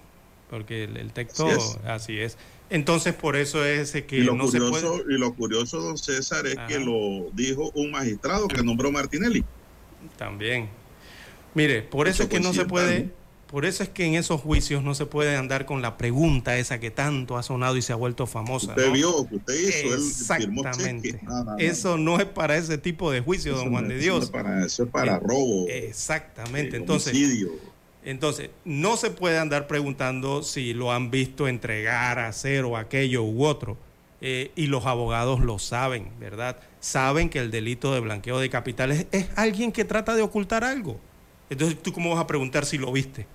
porque el, texto así es. Entonces, por eso es que y lo curioso, Y lo curioso, don César, es que lo dijo un magistrado que nombró Martinelli. También. Mire, por eso es que no se puede por eso es que en esos juicios no se puede andar con la pregunta esa que tanto ha sonado y se ha vuelto famosa. Usted vio que usted hizo, Exactamente. eso no es para ese tipo de juicio, don Juan de Dios. Eso es para, eso es para robo. Exactamente. Entonces, entonces, no se puede andar preguntando si lo han visto entregar, hacer o aquello u otro. Eh, y los abogados lo saben, ¿verdad? Saben que el delito de blanqueo de capitales es alguien que trata de ocultar algo. Entonces, ¿tú cómo vas a preguntar si lo viste?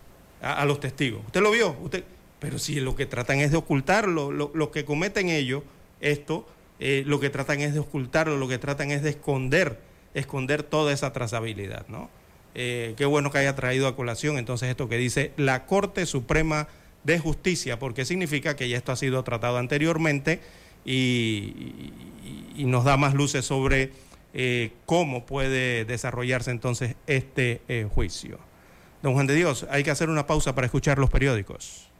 a, los testigos. ¿Usted lo vio? ¿Usted? Pero si lo que tratan es de ocultarlo, lo, que cometen ellos, esto, eh, lo que tratan es de ocultarlo, lo que tratan es de esconder, esconder toda esa trazabilidad, ¿no? Eh, qué bueno que haya traído a colación entonces esto que dice la Corte Suprema de Justicia, porque significa que ya esto ha sido tratado anteriormente y, nos da más luces sobre eh, cómo puede desarrollarse entonces este juicio. Don Juan de Dios, hay que hacer una pausa para escuchar los periódicos.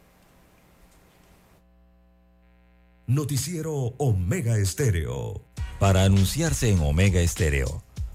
Noticiero Omega Estéreo. Para anunciarse en Omega Estéreo,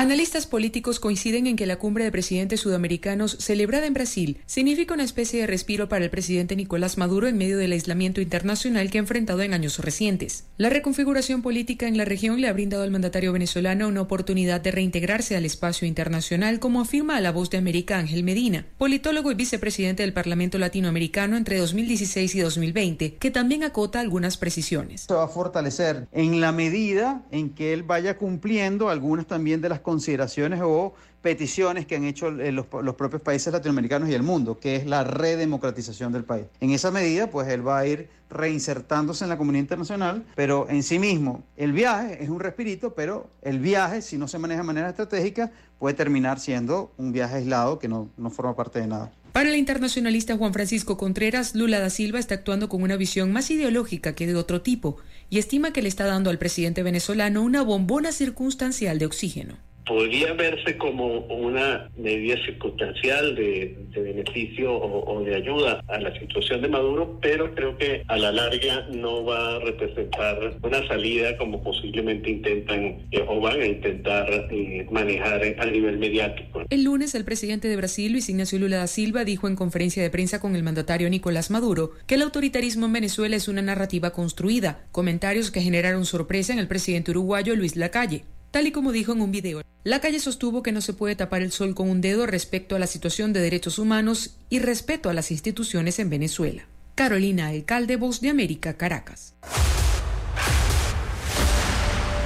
Analistas políticos coinciden en que la cumbre de presidentes sudamericanos celebrada en Brasil significa una especie de respiro para el presidente Nicolás Maduro en medio del aislamiento internacional que ha enfrentado en años recientes. La reconfiguración política en la región le ha brindado al mandatario venezolano una oportunidad de reintegrarse al espacio internacional, como afirma a la voz de América Ángel Medina, politólogo y vicepresidente del Parlamento Latinoamericano entre 2016 y 2020, que también acota algunas precisiones. Se va a fortalecer en la medida en que él vaya cumpliendo algunas también de las consideraciones o peticiones que han hecho eh, los, los, propios países latinoamericanos y el mundo, que es la redemocratización del país. En esa medida, pues él va a ir reinsertándose en la comunidad internacional, pero en sí mismo el viaje es un respirito, pero el viaje, si no se maneja de manera estratégica, puede terminar siendo un viaje aislado que no, no forma parte de nada. Para el internacionalista Juan Francisco Contreras, Lula da Silva está actuando con una visión más ideológica que de otro tipo y estima que le está dando al presidente venezolano una bombona circunstancial de oxígeno podría verse como una medida circunstancial de, beneficio o, de ayuda a la situación de Maduro, pero creo que a la larga no va a representar una salida como posiblemente intentan eh, o van a intentar eh, manejar a nivel mediático. El lunes el presidente de Brasil, Luis Ignacio Lula da Silva, dijo en conferencia de prensa con el mandatario Nicolás Maduro que el autoritarismo en Venezuela es una narrativa construida, comentarios que generaron sorpresa en el presidente uruguayo Luis Lacalle tal y como dijo en un video. La calle sostuvo que no se puede tapar el sol con un dedo respecto a la situación de derechos humanos y respeto a las instituciones en Venezuela. Carolina Alcalde, Voz de América, Caracas.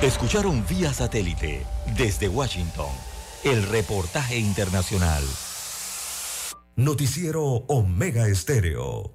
Escucharon vía satélite desde Washington el reportaje internacional. Noticiero Omega Estéreo.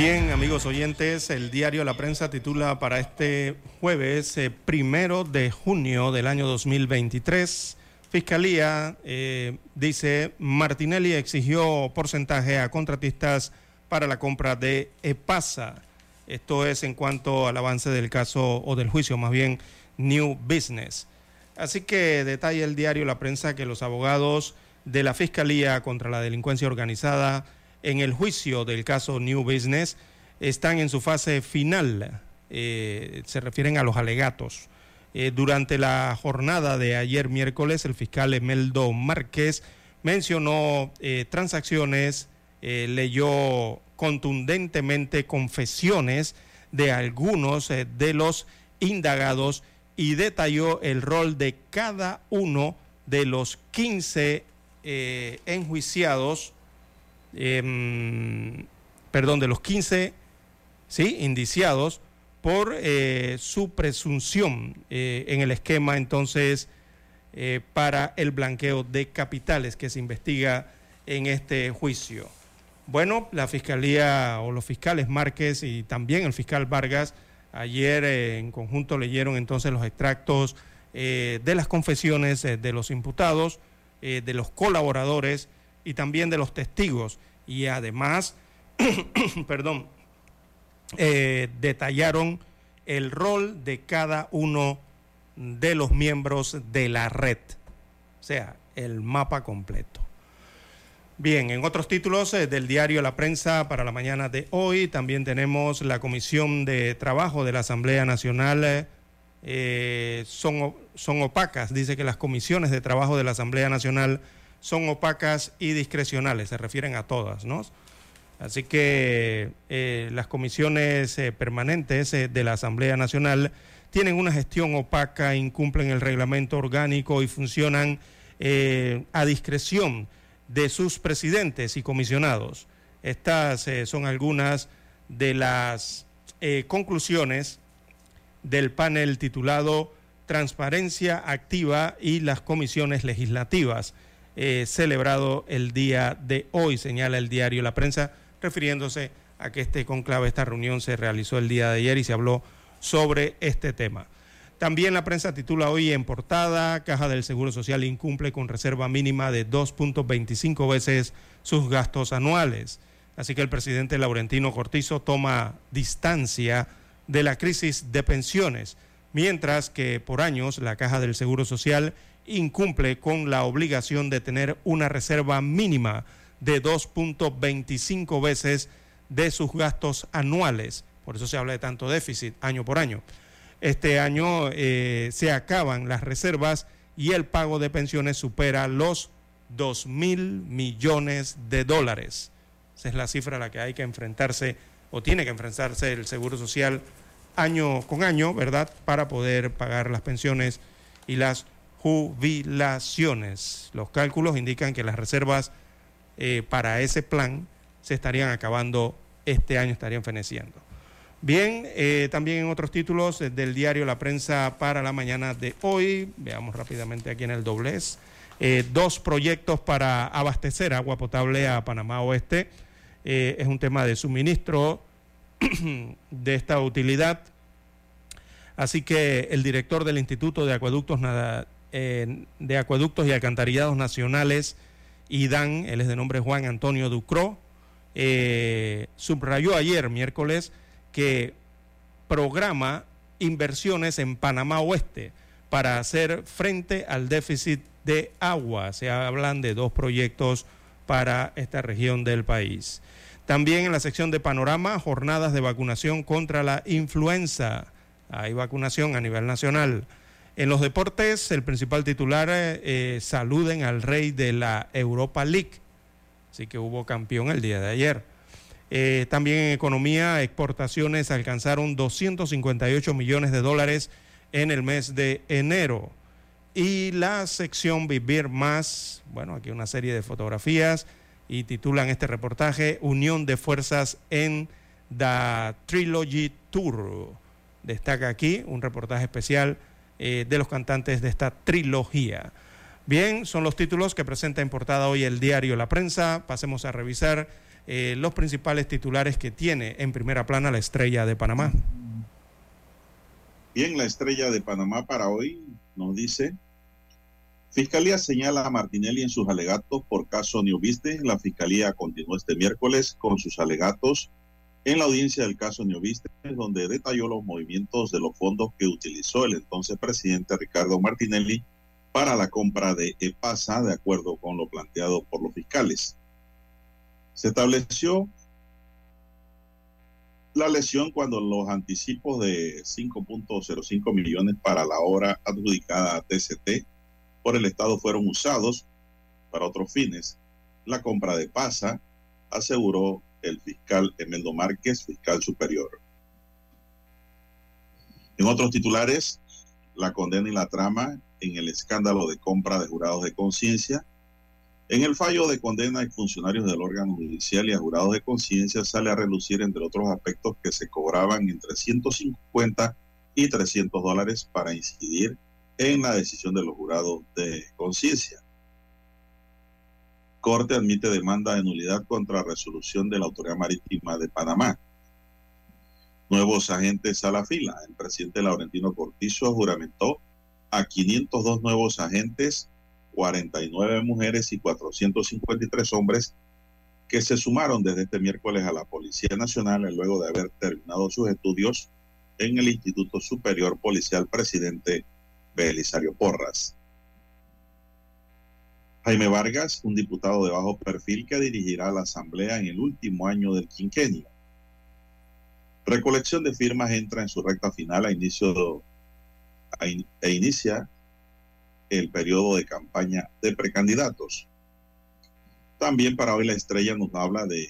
Bien, amigos oyentes, el diario La Prensa titula para este jueves eh, primero de junio del año 2023. Fiscalía eh, dice Martinelli exigió porcentaje a contratistas para la compra de EPASA. Esto es en cuanto al avance del caso o del juicio, más bien New Business. Así que detalla el diario La Prensa que los abogados de la Fiscalía contra la Delincuencia Organizada en el juicio del caso New Business están en su fase final, eh, se refieren a los alegatos. Eh, durante la jornada de ayer miércoles, el fiscal Emeldo Márquez mencionó eh, transacciones, leyó contundentemente confesiones de algunos de los indagados y detalló el rol de cada uno de los 15 enjuiciados Em, perdón, de los 15 ¿sí? indiciados por eh, su presunción eh, en el esquema entonces eh, para el blanqueo de capitales que se investiga en este juicio. Bueno, la fiscalía o los fiscales Márquez y también el fiscal Vargas ayer en conjunto leyeron entonces los extractos de las confesiones de los imputados, de los colaboradores y también de los testigos. Y además, perdón, eh, detallaron el rol de cada uno de los miembros de la red. O sea, el mapa completo. Bien, en otros títulos eh, del diario La Prensa para la mañana de hoy también tenemos la Comisión de Trabajo de la Asamblea Nacional. Eh, son, son opacas, dice que las comisiones de trabajo de la Asamblea Nacional son opacas y discrecionales, se refieren a todas, ¿no? Así que eh, las comisiones eh, permanentes eh, de la Asamblea Nacional tienen una gestión opaca, incumplen el reglamento orgánico y funcionan a discreción de sus presidentes y comisionados. Estas son algunas de las conclusiones del panel titulado transparencia activa y las comisiones legislativas, eh, celebrado el día de hoy, señala el diario La Prensa, refiriéndose a que este conclave, esta reunión se realizó el día de ayer y se habló sobre este tema. También la prensa titula hoy en portada, Caja del Seguro Social incumple con reserva mínima de 2.25 veces sus gastos anuales. Así que el presidente Laurentino Cortizo toma distancia de la crisis de pensiones, mientras que por años la Caja del Seguro Social incumple con la obligación de tener una reserva mínima de 2.25 veces de sus gastos anuales. Por eso se habla de tanto déficit año por año. Este año eh, se acaban las reservas y el pago de pensiones supera los 2 mil millones de dólares. Esa es la cifra a la que hay que enfrentarse o tiene que enfrentarse el Seguro Social año con año, ¿verdad? Para poder pagar las pensiones y las jubilaciones. Los cálculos indican que las reservas eh, para ese plan se estarían acabando este año, estarían feneciendo. Bien, eh, también en otros títulos eh, del diario La Prensa para la mañana de hoy, veamos rápidamente aquí en el doblez, dos proyectos para abastecer agua potable a Panamá Oeste. es un tema de suministro de esta utilidad. Así que el director del Instituto de Acueductos, de Acueductos y Alcantarillados Nacionales, IDAN, él es de nombre Juan Antonio Ducro, subrayó ayer, miércoles, que programa inversiones en Panamá Oeste para hacer frente al déficit de agua. Se hablan de dos proyectos para esta región del país. También en la sección de panorama, jornadas de vacunación contra la influenza. Hay vacunación a nivel nacional. En los deportes, el principal titular eh, saluden al rey de la Europa League. Así que hubo campeón el día de ayer. Eh, también en economía, exportaciones alcanzaron 258 millones de dólares en el mes de enero. Y la sección Vivir Más, bueno, aquí una serie de fotografías y titulan este reportaje Unión de Fuerzas en The Trilogy Tour. Destaca aquí un reportaje especial eh, de los cantantes de esta trilogía. Bien, son los títulos que presenta en portada hoy el diario La Prensa. Pasemos a revisar eh, los principales titulares que tiene en primera plana la estrella de Panamá. Bien, la estrella de Panamá para hoy nos dice, Fiscalía señala a Martinelli en sus alegatos por caso New Business. La Fiscalía continuó este miércoles con sus alegatos en la audiencia del caso Business, donde detalló los movimientos de los fondos que utilizó el entonces presidente Ricardo Martinelli para la compra de EPASA, de acuerdo con lo planteado por los fiscales. Se estableció la lesión cuando los anticipos de 5.05 millones para la obra adjudicada a TCT por el Estado fueron usados para otros fines. La compra de PASA, aseguró el fiscal Emeldo Márquez, fiscal superior. En otros titulares, la condena y la trama en el escándalo de compra de jurados de conciencia en el fallo de condena a funcionarios del órgano judicial y a jurados de conciencia sale a relucir, entre otros aspectos, que se cobraban entre 150 y 300 dólares para incidir en la decisión de los jurados de conciencia. Corte admite demanda de nulidad contra resolución de la Autoridad Marítima de Panamá. Nuevos agentes a la fila. El presidente Laurentino Cortizo juramentó a 502 nuevos agentes 49 mujeres y 453 hombres que se sumaron desde este miércoles a la Policía Nacional luego de haber terminado sus estudios en el Instituto Superior Policial Presidente Belisario Porras. Jaime Vargas, un diputado de bajo perfil que dirigirá la Asamblea en el último año del quinquenio. Recolección de firmas entra en su recta final a inicio e inicia el periodo de campaña de precandidatos. También para hoy la estrella nos habla de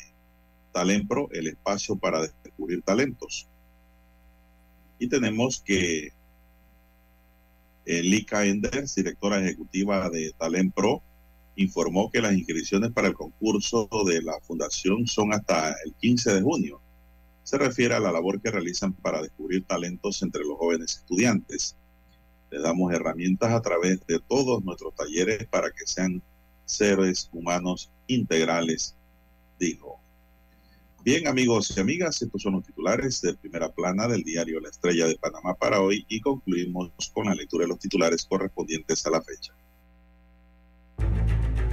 Talempro, el espacio para descubrir talentos. Y tenemos que eh, Lika Enders, directora ejecutiva de Talempro, informó que las inscripciones para el concurso de la fundación son hasta el 15 de junio. Se refiere a la labor que realizan para descubrir talentos entre los jóvenes estudiantes. Les damos herramientas a través de todos nuestros talleres para que sean seres humanos integrales, dijo. Bien, amigos y amigas, estos son los titulares de primera plana del diario La Estrella de Panamá para hoy y concluimos con la lectura de los titulares correspondientes a la fecha.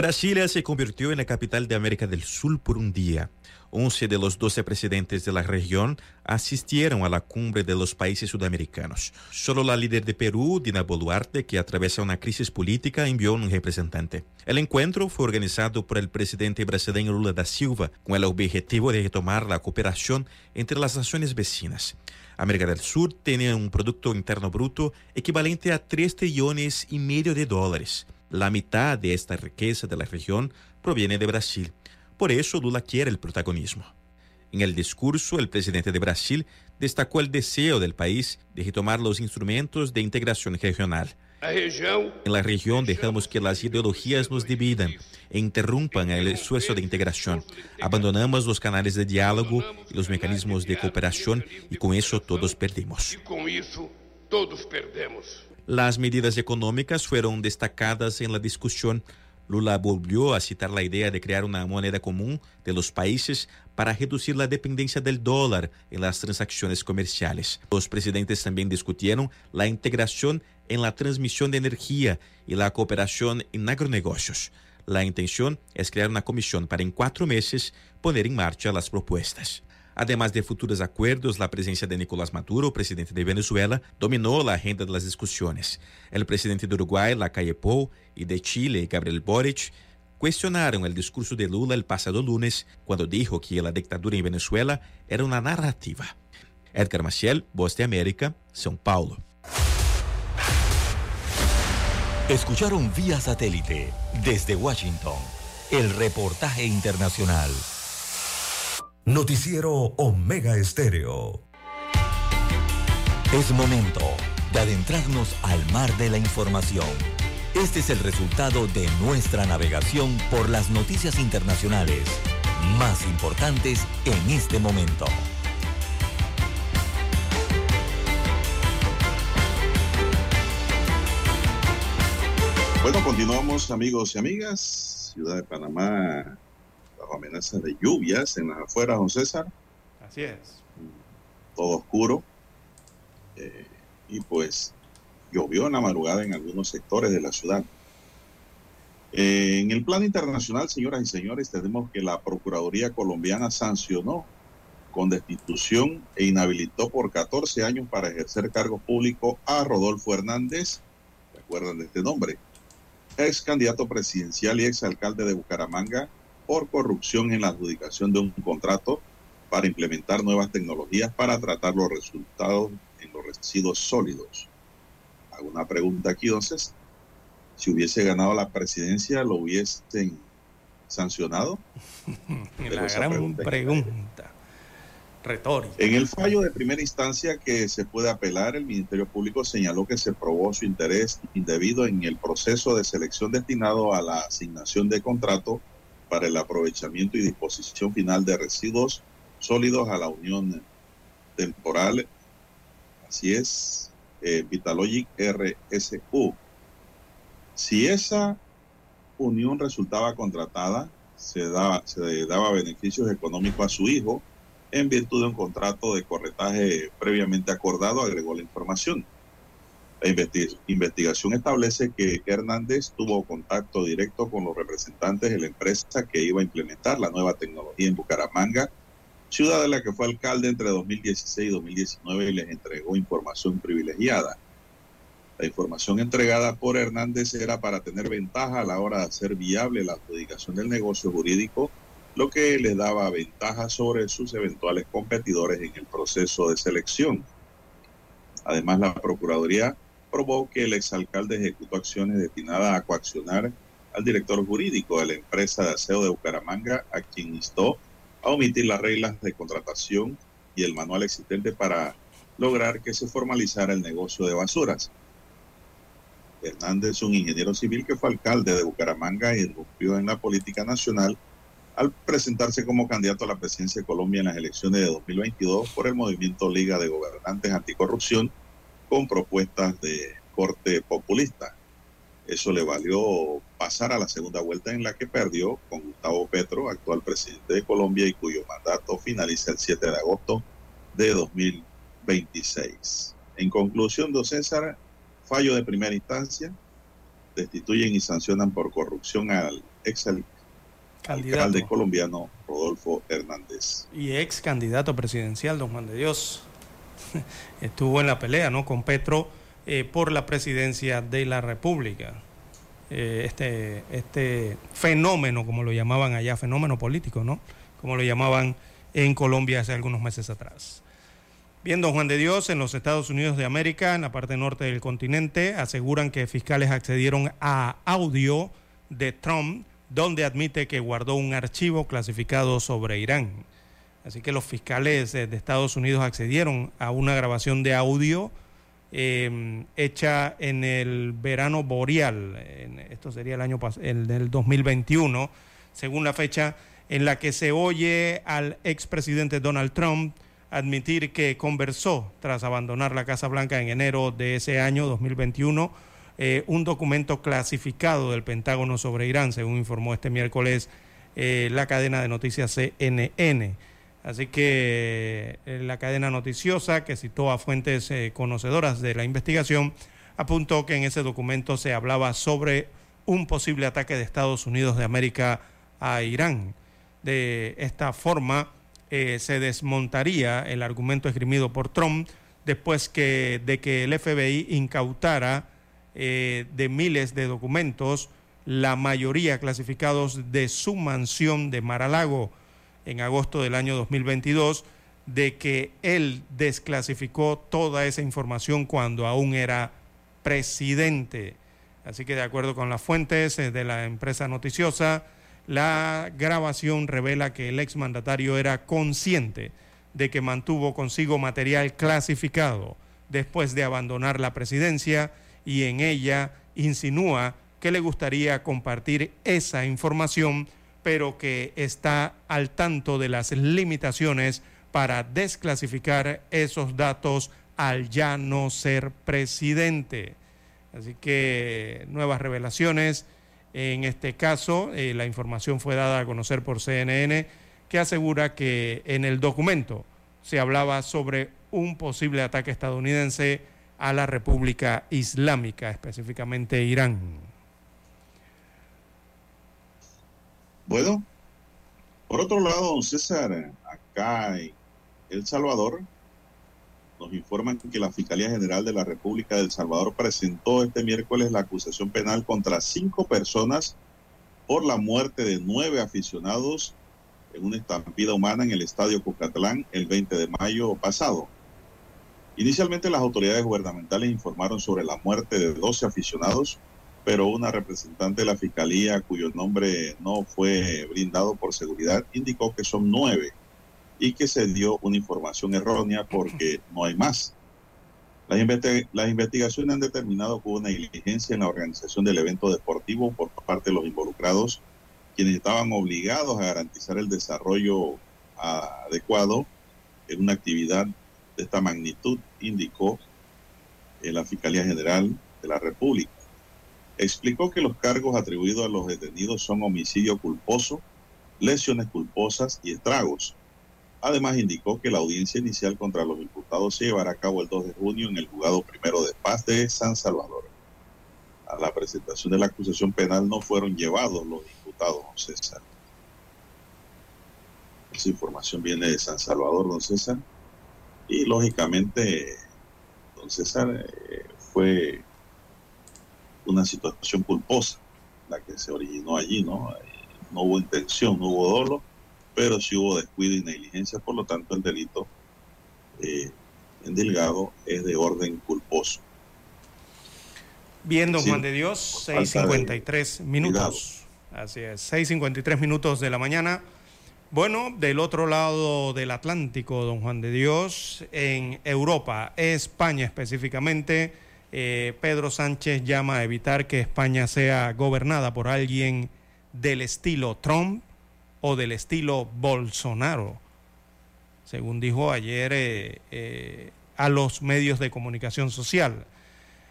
Brasilia se convirtió en la capital de América del Sur por un día. 11 de los 12 presidentes de la región asistieron a la cumbre de los países sudamericanos. Solo la líder de Perú, Dina Boluarte, que atraviesa una crisis política, envió un representante. El encuentro fue organizado por el presidente brasileño Lula da Silva con el objetivo de retomar la cooperación entre las naciones vecinas. América del Sur tiene un Producto Interno Bruto equivalente a 3 trillones y medio de dólares. La mitad de esta riqueza de la región proviene de Brasil. Por eso Lula quiere el protagonismo. En el discurso, el presidente de Brasil destacó el deseo del país de retomar los instrumentos de integración regional. En la región dejamos que las ideologías nos dividan e interrumpan el esfuerzo de integración. Abandonamos los canales de diálogo y los mecanismos de cooperación y con eso todos perdimos. Las medidas económicas fueron destacadas en la discusión. Lula volvió a citar la idea de crear una moneda común de los países para reducir la dependencia del dólar en las transacciones comerciales. Los presidentes también discutieron la integración en la transmisión de energía y la cooperación en agronegocios. La intención es crear una comisión para en cuatro meses poner en marcha las propuestas. Además de futuros acuerdos, la presencia de Nicolás Maduro, presidente de Venezuela, dominó la agenda de las discusiones. El presidente de Uruguay, Lacalle Pou, y de Chile, Gabriel Boric, cuestionaron el discurso de Lula el pasado lunes cuando dijo que la dictadura en Venezuela era una narrativa. Edgar Maciel, Voz de América, São Paulo. Escucharon vía satélite desde Washington el reportaje internacional. Noticiero Omega Estéreo. Es momento de adentrarnos al mar de la información. Este es el resultado de nuestra navegación por las noticias internacionales más importantes en este momento. Bueno, continuamos amigos y amigas. Ciudad de Panamá bajo amenaza de lluvias en las afueras, don César. Así es. Todo oscuro. Eh, y pues llovió en la madrugada en algunos sectores de la ciudad. Eh, en el plano internacional, señoras y señores, tenemos que la Procuraduría colombiana sancionó con destitución e inhabilitó por 14 años para ejercer cargo público a Rodolfo Hernández, ¿recuerdan de este nombre? Ex candidato presidencial y ex alcalde de Bucaramanga por corrupción en la adjudicación de un contrato para implementar nuevas tecnologías para tratar los resultados en los residuos sólidos. Hago una pregunta aquí, entonces. Si hubiese ganado la presidencia, ¿lo hubiesen sancionado? la gran pregunta. Retórica. En el fallo de primera instancia que se puede apelar, el Ministerio Público señaló que se probó su interés indebido en el proceso de selección destinado a la asignación de contrato para el aprovechamiento y disposición final de residuos sólidos a la Unión Temporal. Así es, eh, Vitalogic RSU. Si esa unión resultaba contratada, se daba, se daba beneficios económicos a su hijo en virtud de un contrato de corretaje previamente acordado, agregó la información. La investigación establece que Hernández tuvo contacto directo con los representantes de la empresa que iba a implementar la nueva tecnología en Bucaramanga, ciudad de la que fue alcalde entre 2016 y 2019 y les entregó información privilegiada. La información entregada por Hernández era para tener ventaja a la hora de hacer viable la adjudicación del negocio jurídico lo que le daba ventaja sobre sus eventuales competidores en el proceso de selección. Además, la Procuraduría probó que el exalcalde ejecutó acciones destinadas a coaccionar al director jurídico de la empresa de aseo de Bucaramanga, a quien instó a omitir las reglas de contratación y el manual existente para lograr que se formalizara el negocio de basuras. Hernández, un ingeniero civil que fue alcalde de Bucaramanga irrumpió en la política nacional al presentarse como candidato a la presidencia de Colombia en las elecciones de 2022 por el movimiento Liga de Gobernantes Anticorrupción con propuestas de corte populista. Eso le valió pasar a la segunda vuelta en la que perdió con Gustavo Petro, actual presidente de Colombia y cuyo mandato finaliza el 7 de agosto de 2026. En conclusión, don César, fallo de primera instancia, destituyen y sancionan por corrupción al ex alcalde colombiano Rodolfo Hernández. Y ex candidato presidencial, don Juan de Dios. Estuvo en la pelea, ¿no? Con Petro eh, por la presidencia de la República. Eh, este, este fenómeno, como lo llamaban allá, fenómeno político, ¿no? Como lo llamaban en Colombia hace algunos meses atrás. Bien, don Juan de Dios, en los Estados Unidos de América, en la parte norte del continente, aseguran que fiscales accedieron a audio de Trump, donde admite que guardó un archivo clasificado sobre Irán. Así que los fiscales de Estados Unidos accedieron a una grabación de audio em, hecha en el verano boreal, esto sería el año el del 2021, según la fecha en la que se oye al expresidente Donald Trump admitir que conversó tras abandonar la Casa Blanca en enero de ese año 2021 eh, un documento clasificado del Pentágono sobre Irán, según informó este miércoles eh, la cadena de noticias CNN. Así que eh, la cadena noticiosa, que citó a fuentes conocedoras de la investigación, apuntó que en ese documento se hablaba sobre un posible ataque de Estados Unidos de América a Irán. De esta forma, eh, se desmontaría el argumento esgrimido por Trump después que, de que el FBI incautara eh, de miles de documentos, la mayoría clasificados de su mansión de Mar-a-Lago en agosto del año 2022, de que él desclasificó toda esa información cuando aún era presidente. Así que de acuerdo con las fuentes eh, de la empresa noticiosa, la grabación revela que el exmandatario era consciente de que mantuvo consigo material clasificado después de abandonar la presidencia y en ella insinúa que le gustaría compartir esa información, pero que está al tanto de las limitaciones para desclasificar esos datos al ya no ser presidente. Así que nuevas revelaciones en este caso, eh, la información fue dada a conocer por CNN, que asegura que en el documento se hablaba sobre un posible ataque estadounidense a la República Islámica, específicamente Irán. Bueno, por otro lado, don César, acá en El Salvador, nos informan que la Fiscalía General de la República del Salvador presentó este miércoles la acusación penal contra cinco personas por la muerte de nueve aficionados en una estampida humana en el Estadio Cucatlán el 20 de mayo pasado. Inicialmente las autoridades gubernamentales informaron sobre la muerte de 12 aficionados, pero una representante de la Fiscalía, cuyo nombre no fue brindado por seguridad, indicó que son nueve y que se dio una información errónea porque no hay más. Las, investigaciones han determinado que hubo una negligencia en la organización del evento deportivo por parte de los involucrados, quienes estaban obligados a garantizar el desarrollo adecuado en una actividad de esta magnitud, indicó la Fiscalía General de la República. Explicó que los cargos atribuidos a los detenidos son homicidio culposo, lesiones culposas y estragos Además, indicó que la audiencia inicial contra los imputados se llevará a cabo el 2 de junio en el juzgado primero de paz de San Salvador. A la presentación de la acusación penal no fueron llevados los imputados, don César. Esa información viene de San Salvador, don César. Y lógicamente, don César, eh, fue una situación culposa la que se originó allí, ¿no? Eh, no hubo intención, no hubo dolo pero si hubo descuido y negligencia, por lo tanto el delito eh, endilgado es de orden culposo. Bien, don Juan de Dios, 6.53 minutos. Así es, 6.53 minutos de la mañana. Bueno, del otro lado del Atlántico, don Juan de Dios, en Europa, España específicamente, eh, Pedro Sánchez llama a evitar que España sea gobernada por alguien del estilo Trump o del estilo Bolsonaro, según dijo ayer eh, eh, a los medios de comunicación social.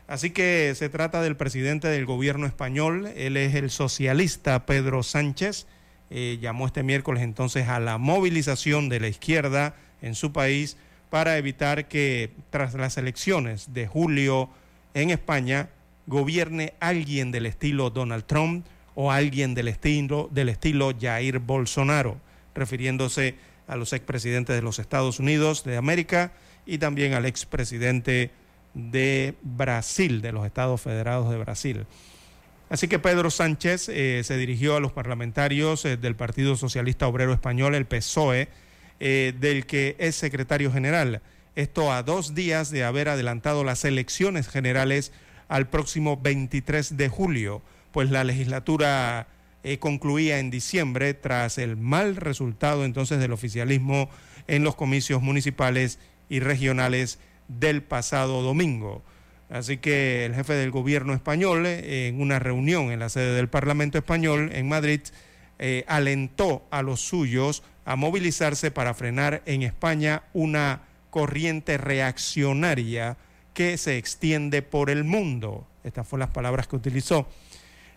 Así que se trata del presidente del gobierno español, él es el socialista Pedro Sánchez, llamó este miércoles entonces a la movilización de la izquierda en su país para evitar que tras las elecciones de julio en España gobierne alguien del estilo Donald Trump o alguien del estilo, del estilo Jair Bolsonaro, refiriéndose a los expresidentes de los Estados Unidos de América y también al expresidente de Brasil, de los Estados Federados de Brasil. Así que Pedro Sánchez eh, se dirigió a los parlamentarios eh, del Partido Socialista Obrero Español, el PSOE, eh, del que es secretario general. Esto a dos días de haber adelantado las elecciones generales al próximo 23 de julio, pues la legislatura concluía en diciembre tras el mal resultado entonces del oficialismo en los comicios municipales y regionales del pasado domingo. Así que el jefe del gobierno español, eh, en una reunión en la sede del Parlamento español en Madrid, eh, alentó a los suyos a movilizarse para frenar en España una corriente reaccionaria que se extiende por el mundo. Estas fueron las palabras que utilizó.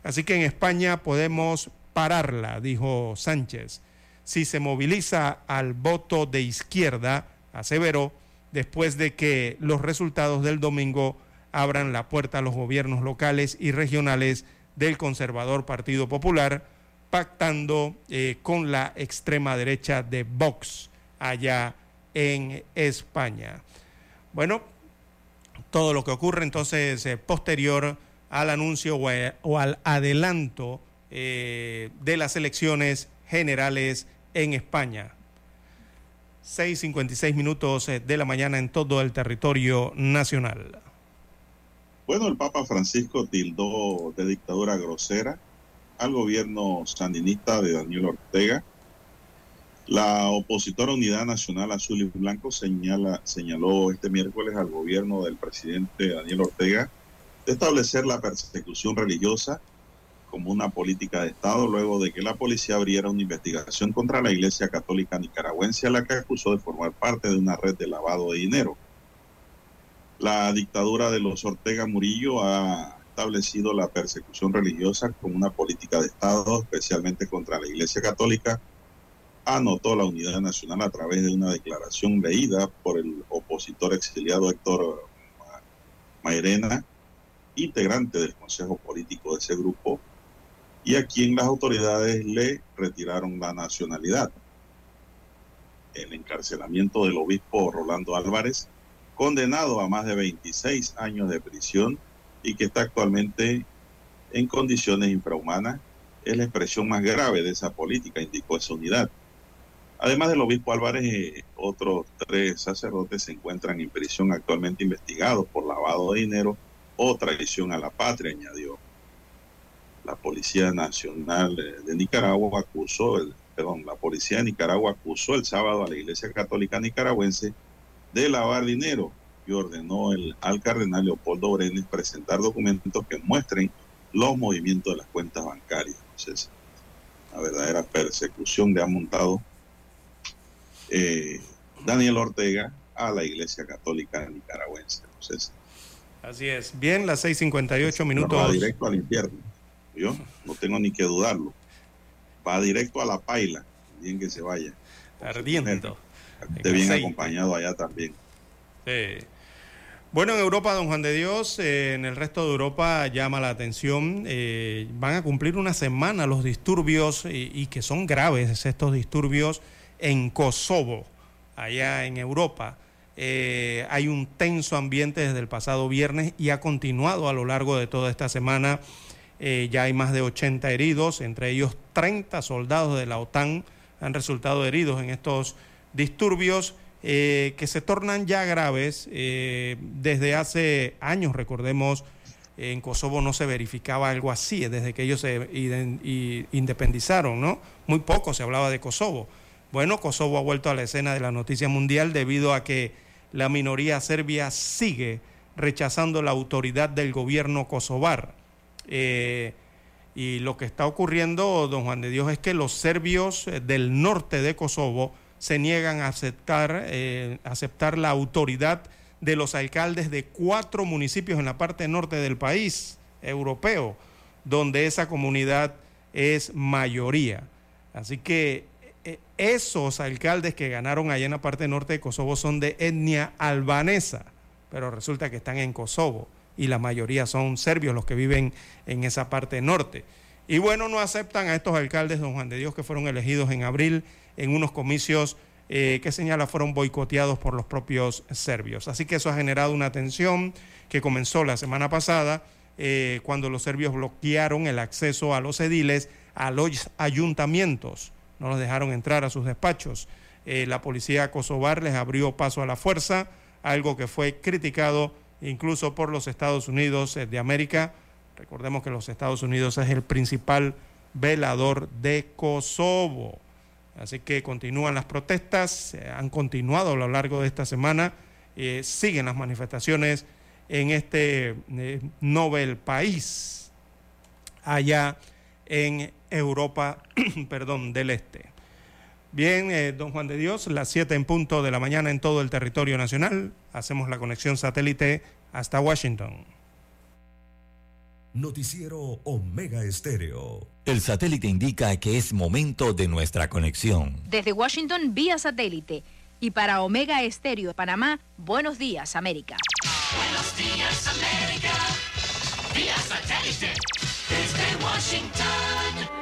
Así que en España podemos pararla, dijo Sánchez. Si se moviliza al voto de izquierda, aseveró, después de que los resultados del domingo abran la puerta a los gobiernos locales y regionales del conservador Partido Popular, pactando eh, con la extrema derecha de Vox allá en España. Bueno, todo lo que ocurre entonces eh, posterior al anuncio o, al adelanto eh, de las elecciones generales en España. 6.56 minutos eh, de la mañana en todo el territorio nacional. Bueno, el Papa Francisco tildó de dictadura grosera al gobierno sandinista de Daniel Ortega. La opositora Unidad Nacional Azul y Blanco señaló este miércoles al gobierno del presidente Daniel Ortega de establecer la persecución religiosa como una política de Estado luego de que la policía abriera una investigación contra la Iglesia Católica Nicaragüense a la que acusó de formar parte de una red de lavado de dinero. La dictadura de los Ortega Murillo ha establecido la persecución religiosa como una política de Estado, especialmente contra la Iglesia Católica, anotó la Unidad Nacional a través de una declaración leída por el opositor exiliado Héctor Mairena, integrante del Consejo Político de ese grupo, y a quien las autoridades le retiraron la nacionalidad. El encarcelamiento del obispo Rolando Álvarez, condenado a más de 26 años de prisión y que está actualmente en condiciones infrahumanas, es la expresión más grave de esa política, indicó esa unidad. Además del obispo Álvarez, eh, otros tres sacerdotes se encuentran en prisión actualmente investigados por lavado de dinero o traición a la patria, añadió la Policía Nacional de Nicaragua acusó, el, perdón, la Policía de Nicaragua acusó el sábado a la Iglesia Católica Nicaragüense de lavar dinero y ordenó el, al cardenal Leopoldo Brenes presentar documentos que muestren los movimientos de las cuentas bancarias. Entonces, la verdadera persecución le ha montado eh, Daniel Ortega a la Iglesia Católica Nicaragüense. Entonces, Así es. Bien, las 6:58 minutos. Va directo al infierno. Yo no tengo ni que dudarlo. Va directo a la paila, bien que se vaya. Ardiendo. Esté bien acompañado allá también. Bueno, en Europa, don Juan de Dios, eh, en el resto de Europa llama la atención. Eh, van a cumplir una semana los disturbios y, que son graves estos disturbios en Kosovo, allá en Europa. Eh, hay un tenso ambiente desde el pasado viernes y ha continuado a lo largo de toda esta semana eh, ya hay más de 80 heridos, entre ellos 30 soldados de la OTAN han resultado heridos en estos disturbios eh, que se tornan ya graves. Desde hace años, recordemos, en Kosovo no se verificaba algo así, desde que ellos se independizaron, ¿no? Muy poco se hablaba de Kosovo. Bueno, Kosovo ha vuelto a la escena de la noticia mundial debido a que la minoría serbia sigue rechazando la autoridad del gobierno kosovar. Eh, y lo que está ocurriendo, don Juan de Dios, es que los serbios del norte de Kosovo se niegan a aceptar, eh, aceptar la autoridad de los alcaldes de cuatro municipios en la parte norte del país europeo, donde esa comunidad es mayoría. Así que eh, esos alcaldes que ganaron allá en la parte norte de Kosovo son de etnia albanesa, pero resulta que están en Kosovo y la mayoría son serbios los que viven en esa parte norte. Y bueno, no aceptan a estos alcaldes, don Juan de Dios, que fueron elegidos en abril en unos comicios eh, que señala fueron boicoteados por los propios serbios. Así que eso ha generado una tensión que comenzó la semana pasada eh, cuando los serbios bloquearon el acceso a los ediles a los ayuntamientos, no los dejaron entrar a sus despachos. Eh, la policía kosovar les abrió paso a la fuerza, algo que fue criticado incluso por los Estados Unidos de América. Recordemos que los Estados Unidos es el principal velador de Kosovo. Así que continúan las protestas, han continuado a lo largo de esta semana, eh, siguen las manifestaciones en este eh, Nobel país, allá en Europa, perdón, del Este. Bien, eh, don Juan de Dios, las 7 en punto de la mañana en todo el territorio nacional. Hacemos la conexión satélite hasta Washington. Noticiero Omega Estéreo. El satélite indica que es momento de nuestra conexión. Desde Washington, vía satélite. Y para Omega Estéreo Panamá, buenos días, América. Buenos días, América. Vía satélite. Desde Washington.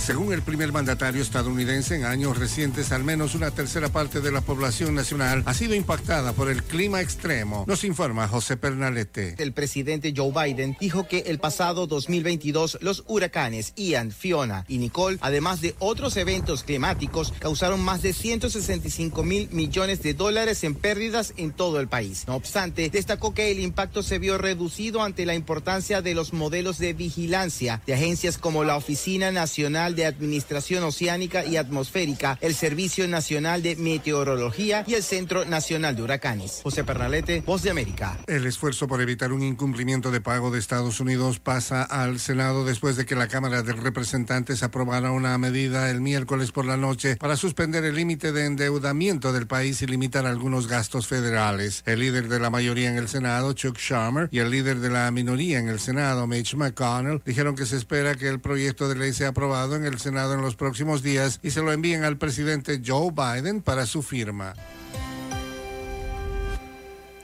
Según el primer mandatario estadounidense, en años recientes al menos una tercera parte de la población nacional ha sido impactada por el clima extremo. Nos informa José Pernalete. El presidente Joe Biden dijo que el pasado 2022 los huracanes Ian, Fiona y Nicole, además de otros eventos climáticos, causaron más de 165 mil millones de dólares en pérdidas en todo el país. No obstante, destacó que el impacto se vio reducido ante la importancia de los modelos de vigilancia de agencias como la Oficina Nacional de Administración Oceánica y Atmosférica, el Servicio Nacional de Meteorología y el Centro Nacional de Huracanes. José Pernalete, Voz de América. El esfuerzo por evitar un incumplimiento de pago de Estados Unidos pasa al Senado después de que la Cámara de Representantes aprobara una medida el miércoles por la noche para suspender el límite de endeudamiento del país y limitar algunos gastos federales. El líder de la mayoría en el Senado, Chuck Schumer, y el líder de la minoría en el Senado, Mitch McConnell, dijeron que se espera que el proyecto de ley sea aprobado en el Senado en los próximos días y se lo envíen al presidente Joe Biden para su firma.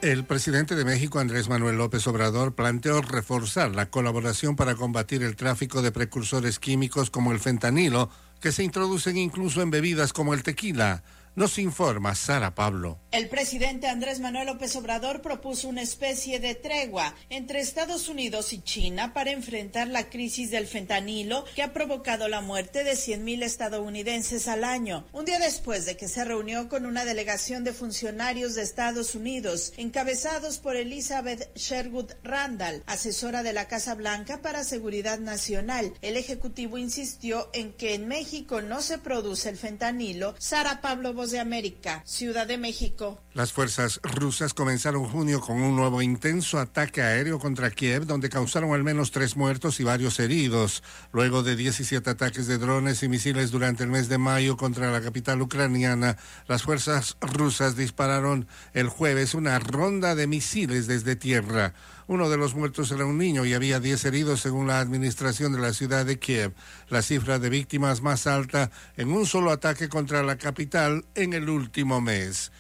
El presidente de México, Andrés Manuel López Obrador, planteó reforzar la colaboración para combatir el tráfico de precursores químicos como el fentanilo, que se introducen incluso en bebidas como el tequila. Nos informa Sara Pablo. El presidente Andrés Manuel López Obrador propuso una especie de tregua entre Estados Unidos y China para enfrentar la crisis del fentanilo que ha provocado la muerte de 100.000 estadounidenses al año. Un día después de que se reunió con una delegación de funcionarios de Estados Unidos, encabezados por Elizabeth Sherwood Randall, asesora de la Casa Blanca para Seguridad Nacional, el Ejecutivo insistió en que en México no se produce el fentanilo. Sara Pablo de América, Ciudad de México. Las fuerzas rusas comenzaron junio con un nuevo intenso ataque aéreo contra Kiev, donde causaron al menos tres muertos y varios heridos. Luego de 17 ataques de drones y misiles durante el mes de mayo contra la capital ucraniana, las fuerzas rusas dispararon el jueves una ronda de misiles desde tierra. Uno de los muertos era un niño y había 10 heridos según la administración de la ciudad de Kiev, la cifra de víctimas más alta en un solo ataque contra la capital en el último mes.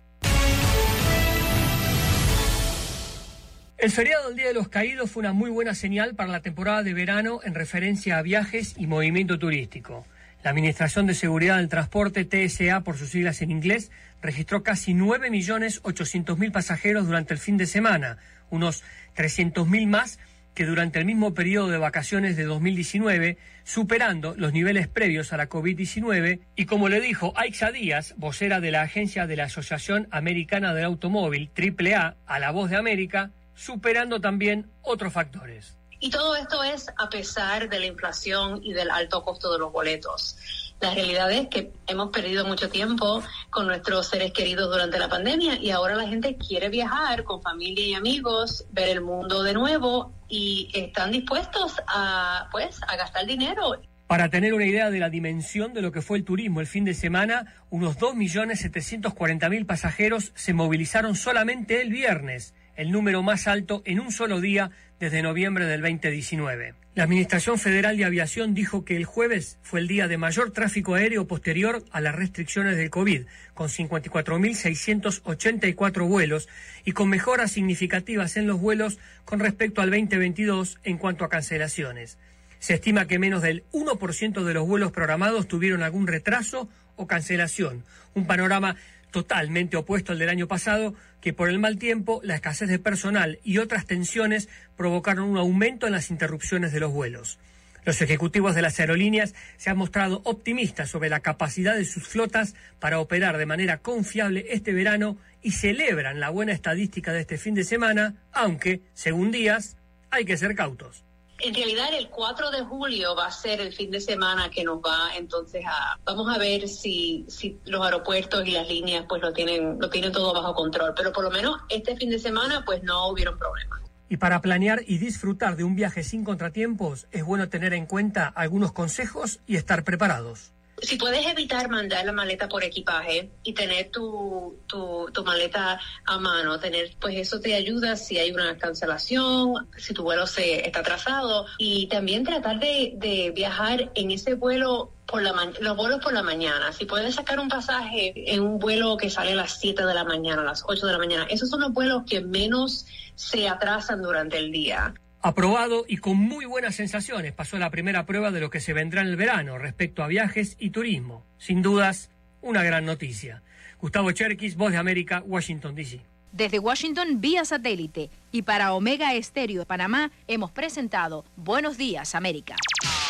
El feriado del Día de los Caídos fue una muy buena señal para la temporada de verano en referencia a viajes y movimiento turístico. La Administración de Seguridad del Transporte, TSA por sus siglas en inglés, registró casi 9.800.000 pasajeros durante el fin de semana, unos 300.000 más que durante el mismo periodo de vacaciones de 2019, superando los niveles previos a la COVID-19 y como le dijo Aixa Díaz, vocera de la agencia de la Asociación Americana del Automóvil, AAA, a la voz de América, superando también otros factores. Y todo esto es a pesar de la inflación y del alto costo de los boletos. La realidad es que hemos perdido mucho tiempo con nuestros seres queridos durante la pandemia y ahora la gente quiere viajar con familia y amigos, ver el mundo de nuevo y están dispuestos a pues a gastar dinero. Para tener una idea de la dimensión de lo que fue el turismo el fin de semana, unos 2.740.000 pasajeros se movilizaron solamente el viernes, el número más alto en un solo día desde noviembre del 2019. La Administración Federal de Aviación dijo que el jueves fue el día de mayor tráfico aéreo posterior a las restricciones del COVID, con 54.684 vuelos y con mejoras significativas en los vuelos con respecto al 2022 en cuanto a cancelaciones. Se estima que menos del 1% de los vuelos programados tuvieron algún retraso o cancelación, un panorama totalmente opuesto al del año pasado, que por el mal tiempo, la escasez de personal y otras tensiones provocaron un aumento en las interrupciones de los vuelos. Los ejecutivos de las aerolíneas se han mostrado optimistas sobre la capacidad de sus flotas para operar de manera confiable este verano y celebran la buena estadística de este fin de semana, aunque, según Díaz, hay que ser cautos. En realidad el 4 de julio va a ser el fin de semana que nos va entonces a vamos a ver si si los aeropuertos y las líneas pues lo tienen lo tienen todo bajo control, pero por lo menos este fin de semana pues no hubieron problemas. Y para planear y disfrutar de un viaje sin contratiempos es bueno tener en cuenta algunos consejos y estar preparados. Si puedes evitar mandar la maleta por equipaje y tener tu, tu, maleta a mano, tener, pues eso te ayuda si hay una cancelación, si tu vuelo se está atrasado y también tratar de, de viajar en ese vuelo por la los vuelos por la mañana. Si puedes sacar un pasaje en un vuelo que sale a las 7 de la mañana, a las 8 de la mañana, esos son los vuelos que menos se atrasan durante el día. Aprobado y con muy buenas sensaciones pasó la primera prueba de lo que se vendrá en el verano respecto a viajes y turismo. Sin dudas, una gran noticia. Gustavo Cherkis, Voz de América, Washington, D.C. Desde Washington vía satélite y para Omega Estéreo de Panamá hemos presentado Buenos Días América.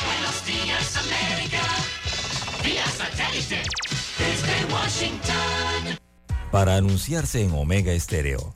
Buenos días, América. Vía satélite. Desde Washington. Para anunciarse en Omega Estéreo,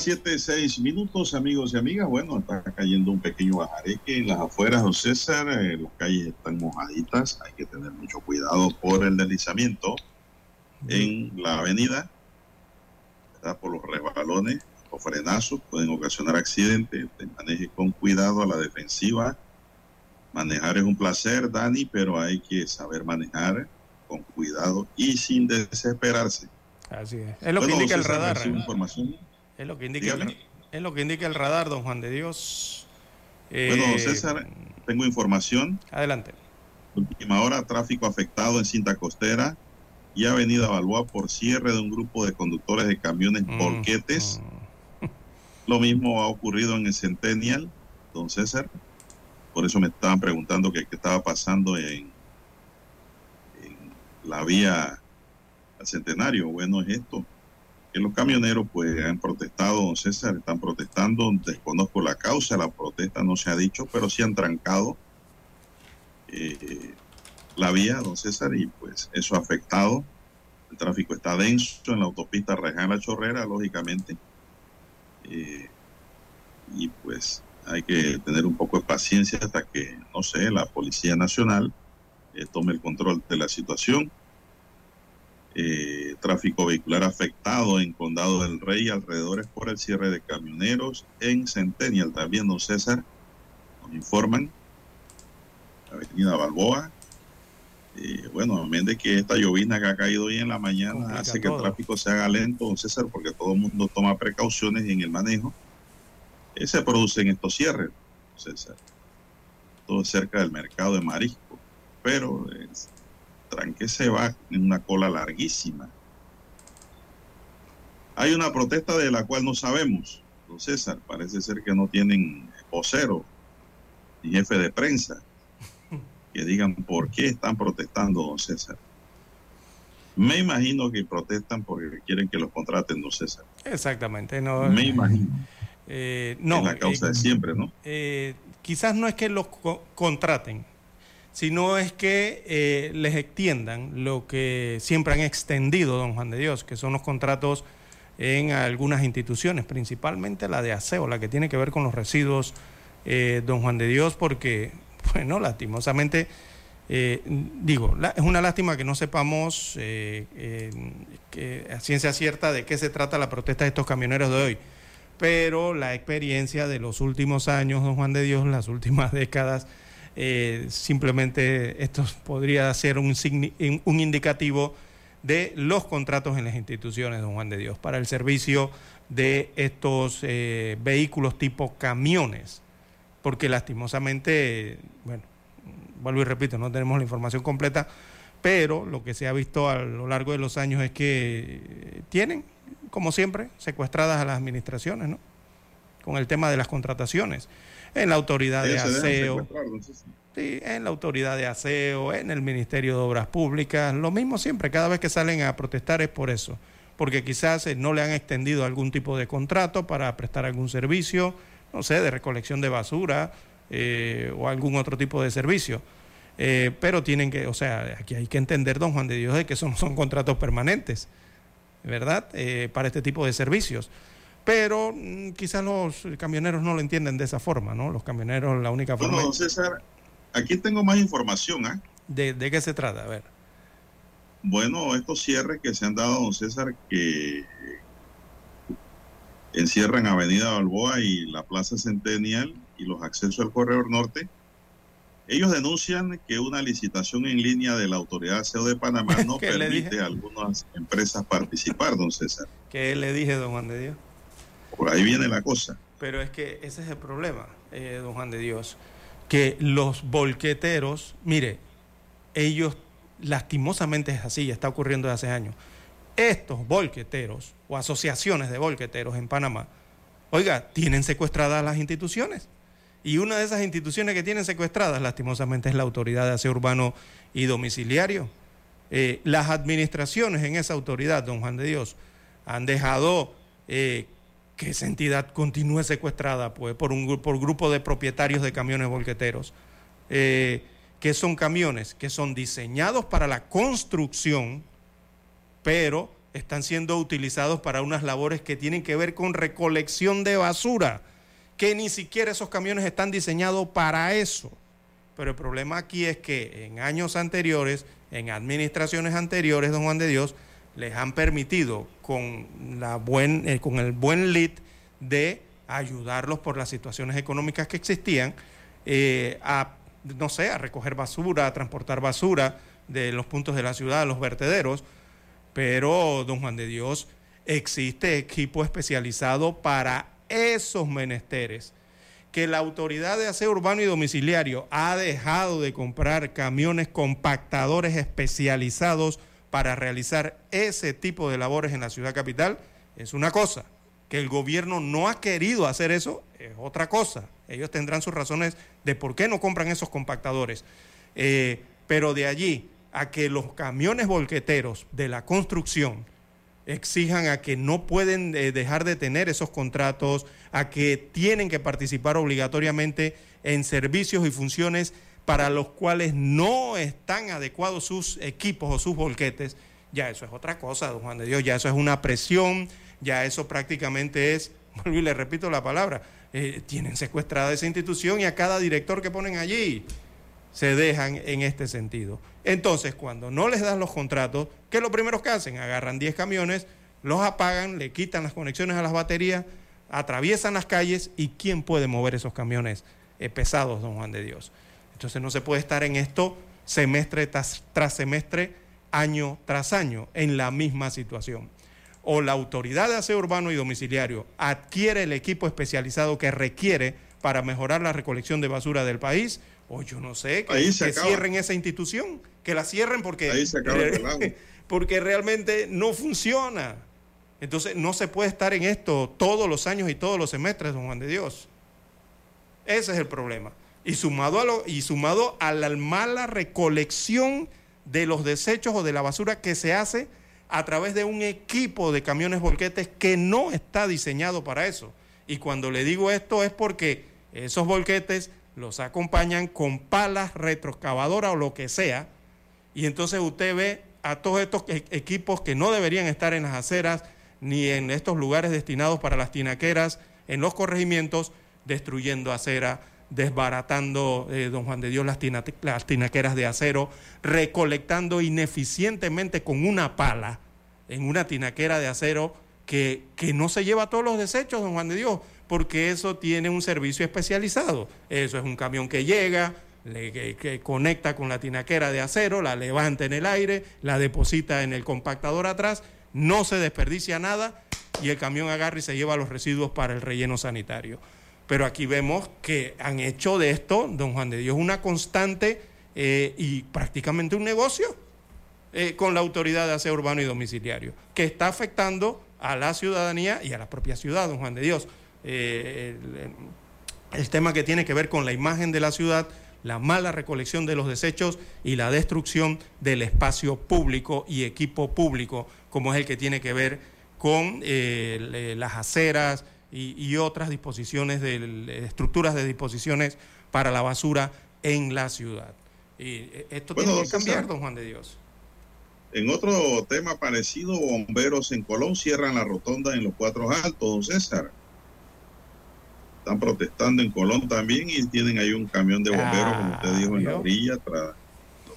Las 7, 6 minutos, amigos y amigas. Bueno, está cayendo un pequeño bajareque en las afueras, don César. eh, las calles están mojaditas. Hay que tener mucho cuidado por el deslizamiento en la avenida. ¿verdad? Por los resbalones o frenazos pueden ocasionar accidentes. Te maneje con cuidado a la defensiva. Manejar es un placer, Dani, pero hay que saber manejar con cuidado y sin desesperarse. Así es. Es lo Bueno, que indica el radar. Es lo que indica el, es lo que indica el radar, don Juan de Dios. Bueno, Eh, César, tengo información. Adelante. Última hora, tráfico afectado en cinta costera y Avenida Balboa por cierre de un grupo de conductores de camiones Mm, volquetes. Lo mismo ha ocurrido en el Centennial, don César. Por eso me estaban preguntando qué estaba pasando en, en la vía al Centenario. Bueno, es esto. Que los camioneros pues han protestado, don César, están protestando, desconozco la causa, la protesta no se ha dicho, pero sí han trancado eh, la vía, don César, y pues eso ha afectado. El tráfico está denso en la autopista Reján La Chorrera, lógicamente. Eh, y pues hay que tener un poco de paciencia hasta que, no sé, la Policía Nacional eh, tome el control de la situación. Eh, tráfico vehicular afectado en Condado del Rey, alrededores por el cierre de camioneros. En Centennial también, don César, nos informan. Avenida Balboa. Eh, bueno, amén de que esta llovina que ha caído hoy en la mañana Complica hace que todo. el tráfico se haga lento, don César, porque todo el mundo toma precauciones en el manejo. Eh, se producen estos cierres, don César. Todo cerca del mercado de marisco. Pero tranque se va en una cola larguísima. Hay una protesta de la cual no sabemos, don César. Parece ser que no tienen vocero ni jefe de prensa que digan por qué están protestando, don César. Me imagino que protestan porque quieren que los contraten, don César. Exactamente. No, Me imagino. Eh, no, es la causa eh, de siempre, ¿no? eh, quizás no es que los co- contraten, sino es que eh, les extiendan lo que siempre han extendido, don Juan de Dios, que son los contratos en algunas instituciones, principalmente la de aseo, la que tiene que ver con los residuos, eh, don Juan de Dios, porque, bueno, lastimosamente, eh, digo, es una lástima que no sepamos que a ciencia cierta de qué se trata la protesta de estos camioneros de hoy. Pero la experiencia de los últimos años, don Juan de Dios, las últimas décadas, eh, simplemente esto podría ser un, un indicativo de los contratos en las instituciones, don Juan de Dios, para el servicio de estos eh, vehículos tipo camiones, porque lastimosamente, bueno, vuelvo y repito, no tenemos la información completa, pero lo que se ha visto a lo largo de los años es que tienen, como siempre, secuestradas a las administraciones, ¿no? Con el tema de las contrataciones. En la autoridad de Ellos aseo, sí, en la autoridad de aseo, en el Ministerio de Obras Públicas, lo mismo siempre, cada vez que salen a protestar es por eso, porque quizás eh, no le han extendido algún tipo de contrato para prestar algún servicio, no sé, de recolección de basura eh, o algún otro tipo de servicio. Eh, pero tienen que, o sea, aquí hay que entender, don Juan de Dios, de que son, son contratos permanentes, ¿verdad? Eh, para este tipo de servicios. Pero mm, quizás los camioneros no lo entienden de esa forma, ¿no? Los camioneros, la única forma... Bueno, don César, aquí tengo más información, ¿ah? ¿De, de qué se trata? A ver. Bueno, estos cierres que se han dado, don César, que encierran Avenida Balboa y la Plaza Centennial y los accesos al Corredor Norte, ellos denuncian que una licitación en línea de la Autoridad Aseo de Panamá no ¿Qué le permite a algunas empresas participar, don César. ¿Qué le dije, don Juan de Dios? Por ahí viene la cosa. Pero es que ese es el problema, eh, don Juan de Dios, que los volqueteros, mire, ellos lastimosamente es así, está ocurriendo desde hace años. Estos volqueteros o asociaciones de volqueteros en Panamá, oiga, tienen secuestradas las instituciones. Y una de esas instituciones que tienen secuestradas, lastimosamente, es la Autoridad de Aseo Urbano y Domiciliario. Eh, las administraciones en esa autoridad, don Juan de Dios, han dejado eh, que esa entidad continúe secuestrada pues, por un por grupo de propietarios de camiones volqueteros, eh, que son camiones que son diseñados para la construcción, pero están siendo utilizados para unas labores que tienen que ver con recolección de basura, que ni siquiera esos camiones están diseñados para eso. Pero el problema aquí es que en años anteriores, en administraciones anteriores, don Juan de Dios, les han permitido con, la buen, eh, con el buen lead de ayudarlos por las situaciones económicas que existían eh, a, no sé, a recoger basura, a transportar basura de los puntos de la ciudad a los vertederos. Pero, don Juan de Dios, existe equipo especializado para esos menesteres que la autoridad de aseo urbano y domiciliario ha dejado de comprar camiones compactadores especializados para realizar ese tipo de labores en la ciudad capital, es una cosa. Que el gobierno no ha querido hacer eso es otra cosa. Ellos tendrán sus razones de por qué no compran esos compactadores. Eh, pero de allí a que los camiones volqueteros de la construcción exijan a que no pueden eh, dejar de tener esos contratos, a que tienen que participar obligatoriamente en servicios y funciones para los cuales no están adecuados sus equipos o sus volquetes, ya eso es otra cosa, don Juan de Dios, ya eso es una presión, ya eso prácticamente es, y le repito la palabra, eh, tienen secuestrada esa institución y a cada director que ponen allí se dejan en este sentido. Entonces, cuando no les dan los contratos, ¿qué es lo primero que hacen? Agarran 10 camiones, los apagan, le quitan las conexiones a las baterías, atraviesan las calles y ¿quién puede mover esos camiones eh, pesados, don Juan de Dios? Entonces no se puede estar en esto semestre tras, tras semestre, año tras año, en la misma situación. O la autoridad de aseo urbano y domiciliario adquiere el equipo especializado que requiere para mejorar la recolección de basura del país, o yo no sé, que, que cierren esa institución, que la cierren porque, Ahí se acaba el relajo. porque realmente no funciona. Entonces no se puede estar en esto todos los años y todos los semestres, don Juan de Dios. Ese es el problema. Y sumado a, lo, y sumado a la mala recolección de los desechos o de la basura que se hace a través de un equipo de camiones volquetes que no está diseñado para eso. Y cuando le digo esto es porque esos volquetes los acompañan con palas retroexcavadoras o lo que sea. Y entonces usted ve a todos estos e- equipos que no deberían estar en las aceras ni en estos lugares destinados para las tinaqueras, en los corregimientos, destruyendo acera, desbaratando, eh, don Juan de Dios, las, las tinaqueras de acero, recolectando ineficientemente con una pala en una tinaquera de acero que, que no se lleva todos los desechos, don Juan de Dios, porque eso tiene un servicio especializado. Eso es un camión que llega, le- que, que conecta con la tinaquera de acero, la levanta en el aire, la deposita en el compactador atrás, no se desperdicia nada y el camión agarra y se lleva los residuos para el relleno sanitario. Pero aquí vemos que han hecho de esto, don Juan de Dios, una constante eh, y prácticamente un negocio eh, con la autoridad de aseo urbano y domiciliario, que está afectando a la ciudadanía y a la propia ciudad, don Juan de Dios. Eh, el, tema que tiene que ver con la imagen de la ciudad, la mala recolección de los desechos y la destrucción del espacio público y equipo público, como es el que tiene que ver con las aceras y, y otras disposiciones, de, estructuras de disposiciones para la basura en la ciudad. Y eh, esto Bueno, tiene que cambiar, César. don Juan de Dios. En otro tema parecido, bomberos en Colón cierran la rotonda en los cuatro altos, don César. Están protestando en Colón también y tienen ahí un camión de bomberos, como usted dijo, en la orilla, tras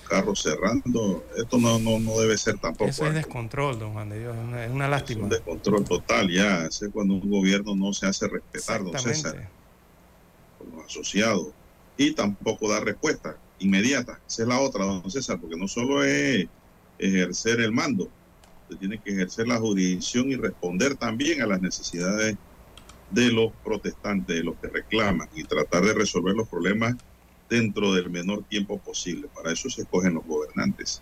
carros cerrando. Esto no, no, no debe ser tampoco. Eso es algo. descontrol, don Juan de Dios, es una, es una lástima. un descontrol total ya. Ese es cuando un gobierno no se hace respetar, don César, por los asociados. Y tampoco da respuesta inmediata. Esa es la otra, don César, porque no solo es ejercer el mando, se tiene que ejercer la jurisdicción y responder también a las necesidades de los protestantes, de los que reclaman, y tratar de resolver los problemas dentro del menor tiempo posible. Para eso se escogen los gobernantes.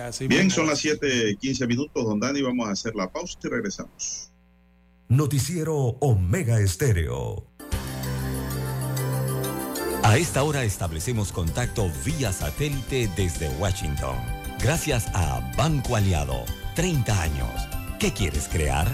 Así Bien, son las 7:15 minutos, don Dani. Vamos a hacer la pausa y regresamos. Noticiero Omega Estéreo. A esta hora establecemos contacto vía satélite desde Washington. Gracias a Banco Aliado. 30 años. ¿Qué quieres crear?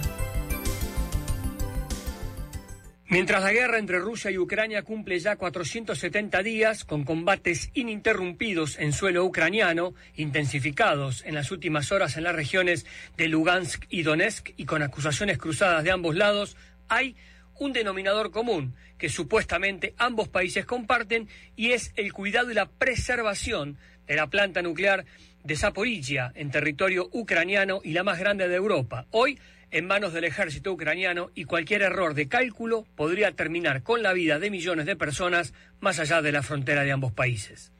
Mientras la guerra entre Rusia y Ucrania cumple ya 470 días, con combates ininterrumpidos en suelo ucraniano, intensificados en las últimas horas en las regiones de Lugansk y Donetsk y con acusaciones cruzadas de ambos lados, hay un denominador común que supuestamente ambos países comparten y es el cuidado y la preservación de la planta nuclear de Zaporizhia en territorio ucraniano y la más grande de Europa. Hoy en manos del ejército ucraniano y cualquier error de cálculo podría terminar con la vida de millones de personas más allá de la frontera de ambos países.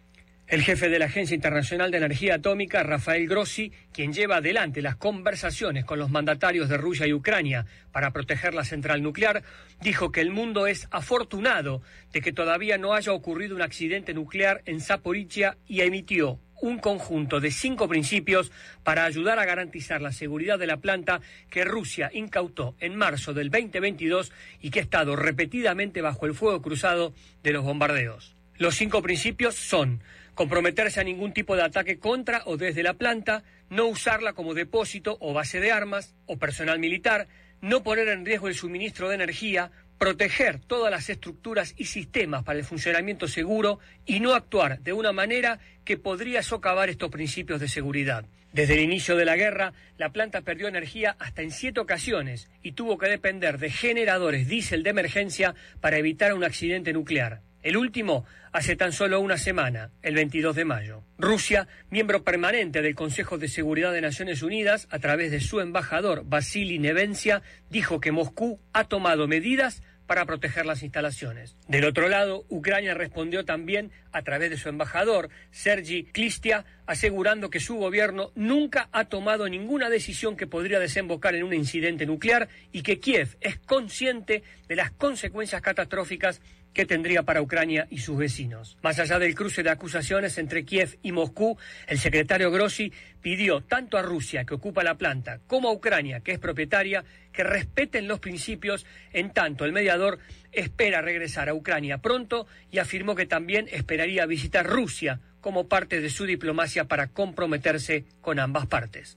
El jefe de la Agencia Internacional de Energía Atómica, Rafael Grossi, quien lleva adelante las conversaciones con los mandatarios de Rusia y Ucrania para proteger la central nuclear, dijo que el mundo es afortunado de que todavía no haya ocurrido un accidente nuclear en Zaporizhia y emitió un conjunto de cinco principios para ayudar a garantizar la seguridad de la planta que Rusia incautó en marzo del 2022 y que ha estado repetidamente bajo el fuego cruzado de los bombardeos. Los cinco principios son comprometerse a ningún tipo de ataque contra o desde la planta, no usarla como depósito o base de armas o personal militar, no poner en riesgo el suministro de energía, proteger todas las estructuras y sistemas para el funcionamiento seguro y no actuar de una manera que podría socavar estos principios de seguridad. Desde el inicio de la guerra, la planta perdió energía hasta en siete ocasiones y tuvo que depender de generadores diésel de emergencia para evitar un accidente nuclear. El último hace tan solo una semana, el 22 de mayo. Rusia, miembro permanente del Consejo de Seguridad de Naciones Unidas, a través de su embajador Vasily Nevencia, dijo que Moscú ha tomado medidas para proteger las instalaciones. Del otro lado, Ucrania respondió también a través de su embajador, Sergi Klistia, asegurando que su gobierno nunca ha tomado ninguna decisión que podría desembocar en un incidente nuclear y que Kiev es consciente de las consecuencias catastróficas que tendría para Ucrania y sus vecinos. Más allá del cruce de acusaciones entre Kiev y Moscú, el secretario Grossi pidió tanto a Rusia, que ocupa la planta, como a Ucrania, que es propietaria, que respeten los principios, en tanto el mediador espera regresar a Ucrania pronto y afirmó que también esperaría visitar Rusia como parte de su diplomacia para comprometerse con ambas partes.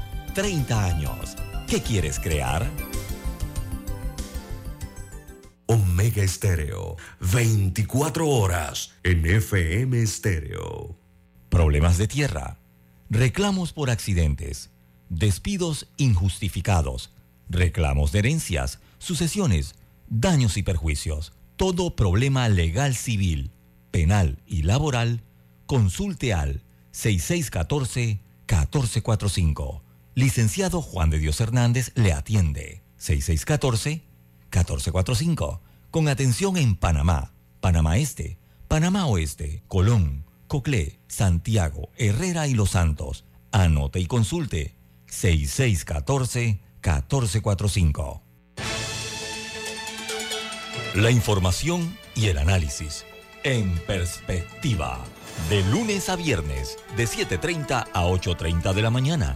30 años. ¿Qué quieres crear? Omega Estéreo, 24 horas en FM Estéreo. Problemas de tierra, reclamos por accidentes, despidos injustificados, reclamos de herencias, sucesiones, daños y perjuicios. Todo problema legal civil, penal y laboral, consulte al 6614-1445. Licenciado Juan de Dios Hernández le atiende. 6614-1445. Con atención en Panamá, Panamá Este, Panamá Oeste, Colón, Coclé, Santiago, Herrera y Los Santos. Anote y consulte. 6614-1445. La información y el análisis. En perspectiva. De lunes a viernes, de 7.30 a 8.30 de la mañana.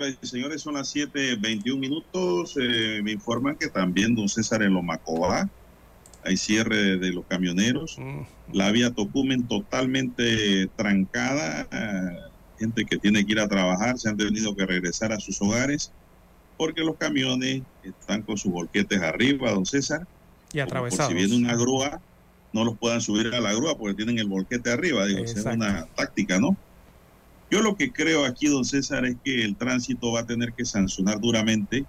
Señoras y señores, son las 7:21 minutos. Eh, me informan que también, don César, en Lomacobá hay cierre de los camioneros. La vía Tocumen totalmente trancada. gente que tiene que ir a trabajar se han tenido que regresar a sus hogares porque los camiones están con sus volquetes arriba, don César. Y Por atravesados. si viene una grúa, no los puedan subir a la grúa porque tienen el volquete arriba. Digo, esa es Exacto. una táctica, ¿no? Yo lo que creo aquí, don César, es que el tránsito va a tener que sancionar duramente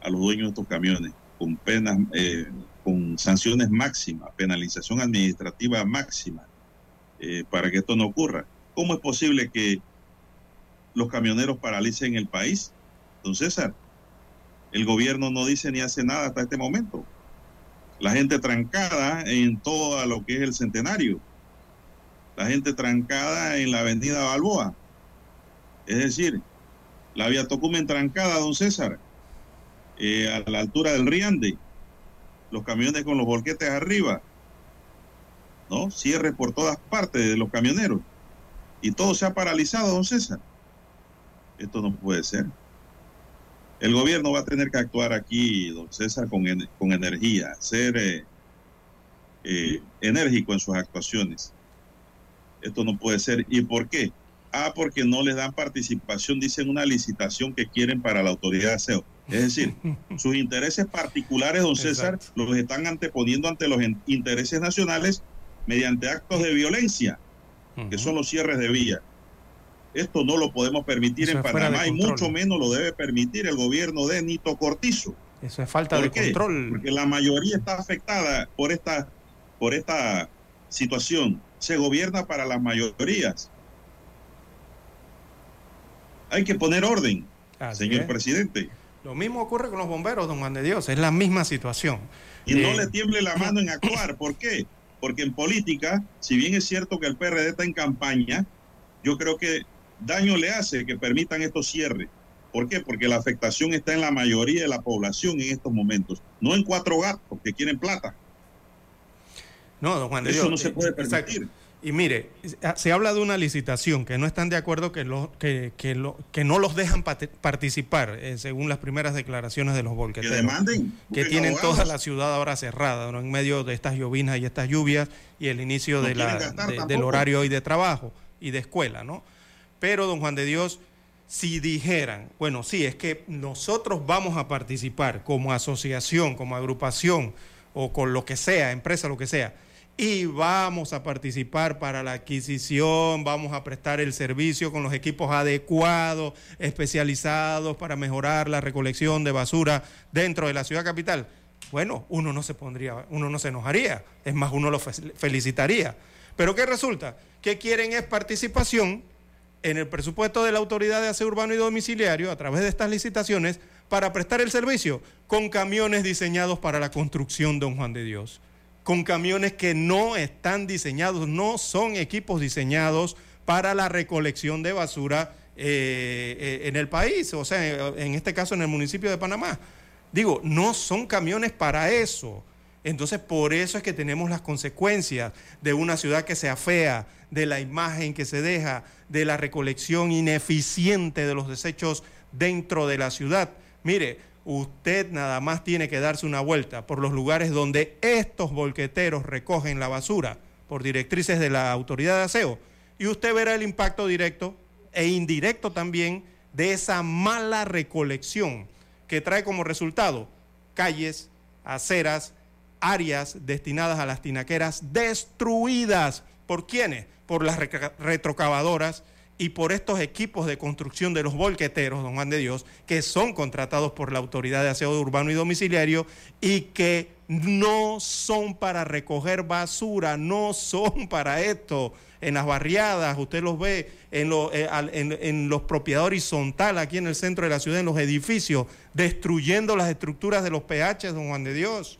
a los dueños de estos camiones con penas, eh, con sanciones máximas, penalización administrativa máxima, eh, para que esto no ocurra. ¿Cómo es posible que los camioneros paralicen el país, don César? El gobierno no dice ni hace nada hasta este momento. La gente trancada en todo lo que es el centenario. La gente trancada en la avenida Balboa. Es decir, la vía Tocumen trancada, don César, eh, a la altura del Riande. Los camiones con los volquetes arriba. ¿No? Cierre por todas partes de los camioneros. Y todo se ha paralizado, don César. Esto no puede ser. El gobierno va a tener que actuar aquí, don César, con, con energía, ser eh, eh, enérgico en sus actuaciones. Esto no puede ser. ¿Y por qué? Ah, porque no les dan participación, dicen una licitación que quieren para la autoridad de aseo. Es decir, sus intereses particulares, don César, los están anteponiendo ante los intereses nacionales mediante actos de violencia, que son los cierres de vía. Esto no lo podemos permitir Eso en Panamá y mucho menos lo debe permitir el gobierno de Nito Cortizo. Eso es falta ¿Por de qué? control. Porque la mayoría está afectada por esta, por esta situación. Se gobierna para las mayorías. Hay que poner orden, Así señor es. presidente. Lo mismo ocurre con los bomberos, don Juan de Dios. Es la misma situación. Y no Eh, le tiemble la mano en actuar. ¿Por qué? Porque en política, si bien es cierto que el PRD está en campaña, yo creo que daño le hace que permitan estos cierres. ¿Por qué? Porque la afectación está en la mayoría de la población en estos momentos, no en cuatro gatos que quieren plata. No, don Juan de Eso Dios. no se eh, puede exacto. Y mire, se habla de una licitación que no están de acuerdo que, lo, que, que, lo, que no los dejan participar, eh, según las primeras declaraciones de los volqueteros. Que demanden, Que tienen abogados. toda la ciudad ahora cerrada, ¿no? en medio de estas llovinas y estas lluvias y el inicio No de la, quieren gastar de- del horario hoy de trabajo y de escuela, ¿no? Pero, don Juan de Dios, si dijeran, bueno, sí, es que nosotros vamos a participar como asociación, como agrupación o con lo que sea, empresa, lo que sea, y vamos a participar para la adquisición, vamos a prestar el servicio con los equipos adecuados, especializados para mejorar la recolección de basura dentro de la ciudad capital. Bueno, uno no se pondría, uno no se enojaría, es más, uno lo fe- felicitaría. Pero ¿qué resulta? Que quieren es participación en el presupuesto de la Autoridad de Aseo Urbano y Domiciliario a través de estas licitaciones para prestar el servicio con camiones diseñados para la construcción, don Juan de Dios. Con camiones que no están diseñados, no son equipos diseñados para la recolección de basura eh, eh, en el país, o sea, en este caso en el municipio de Panamá. Digo, no son camiones para eso. Entonces, por eso es que tenemos las consecuencias de una ciudad que se afea, de la imagen que se deja, de la recolección ineficiente de los desechos dentro de la ciudad. Mire, usted nada más tiene que darse una vuelta por los lugares donde estos volqueteros recogen la basura por directrices de la autoridad de aseo y usted verá el impacto directo e indirecto también de esa mala recolección que trae como resultado calles, aceras, áreas destinadas a las tinaqueras destruidas. ¿Por quiénes? Por las retrocavadoras y por estos equipos de construcción de los volqueteros, don Juan de Dios, que son contratados por la Autoridad de Aseo Urbano y Domiciliario y que no son para recoger basura, no son para esto. En las barriadas, usted los ve eh, en- en los propiedades horizontal, aquí en el centro de la ciudad, en los edificios, destruyendo las estructuras de los PH, don Juan de Dios.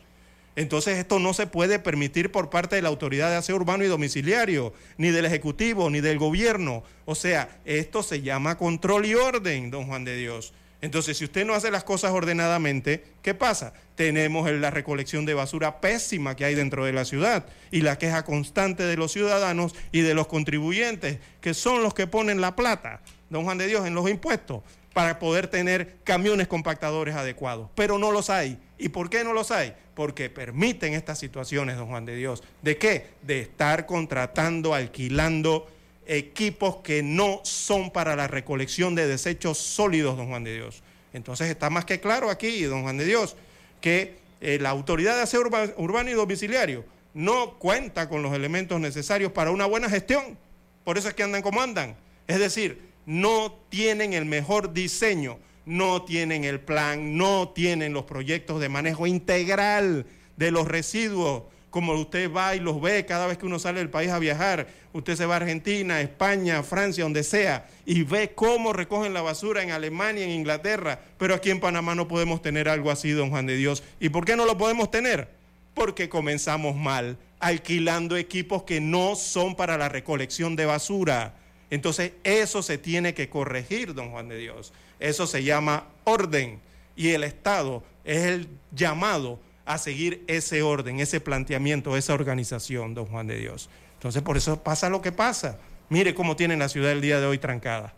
Entonces esto no se puede permitir por parte de la Autoridad de Aseo Urbano y Domiciliario, ni del Ejecutivo, ni del Gobierno. O sea, esto se llama control y orden, don Juan de Dios. Entonces, si usted no hace las cosas ordenadamente, ¿qué pasa? Tenemos la recolección de basura pésima que hay dentro de la ciudad y la queja constante de los ciudadanos y de los contribuyentes, que son los que ponen la plata, don Juan de Dios, en los impuestos para poder tener camiones compactadores adecuados. Pero no los hay. ¿Y por qué no los hay? Porque permiten estas situaciones, don Juan de Dios. ¿De qué? De estar contratando, alquilando equipos que no son para la recolección de desechos sólidos, don Juan de Dios. Entonces está más que claro aquí, don Juan de Dios, que eh, la autoridad de aseo urba- urbano y domiciliario no cuenta con los elementos necesarios para una buena gestión. Por eso es que andan como andan. Es decir, no tienen el mejor diseño, no tienen el plan, no tienen los proyectos de manejo integral de los residuos, como usted va y los ve cada vez que uno sale del país a viajar. Usted se va a Argentina, España, Francia, donde sea, y ve cómo recogen la basura en Alemania, en Inglaterra, pero aquí en Panamá no podemos tener algo así, don Juan de Dios. ¿Y por qué no lo podemos tener? Porque comenzamos mal, alquilando equipos que no son para la recolección de basura. Entonces, eso se tiene que corregir, don Juan de Dios. Eso se llama orden. Y el Estado es el llamado a seguir ese orden, ese planteamiento, esa organización, don Juan de Dios. Entonces, por eso pasa lo que pasa. Mire cómo tiene la ciudad el día de hoy trancada,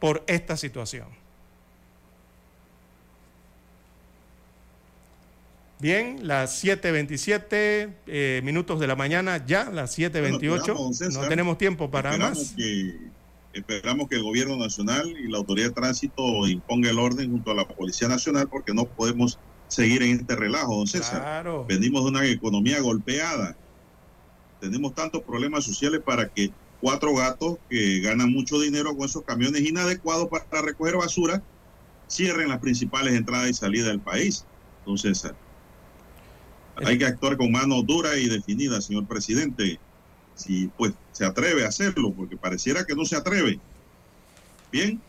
por esta situación. Bien, las 7.27 eh, minutos de la mañana, ya las 7.28. Bueno, esperamos, don César. no tenemos tiempo para Esperamos más. que Esperamos que el gobierno nacional y la autoridad de tránsito imponga el orden junto a la Policía Nacional porque no podemos seguir en este relajo, don César. Claro. Venimos de una economía golpeada. Tenemos tantos problemas sociales para que cuatro gatos que ganan mucho dinero con esos camiones inadecuados para recoger basura cierren las principales entradas y salidas del país. Don César. Hay que actuar con mano dura y definida, señor presidente. Si pues se atreve a hacerlo, porque pareciera que no se atreve. Bien,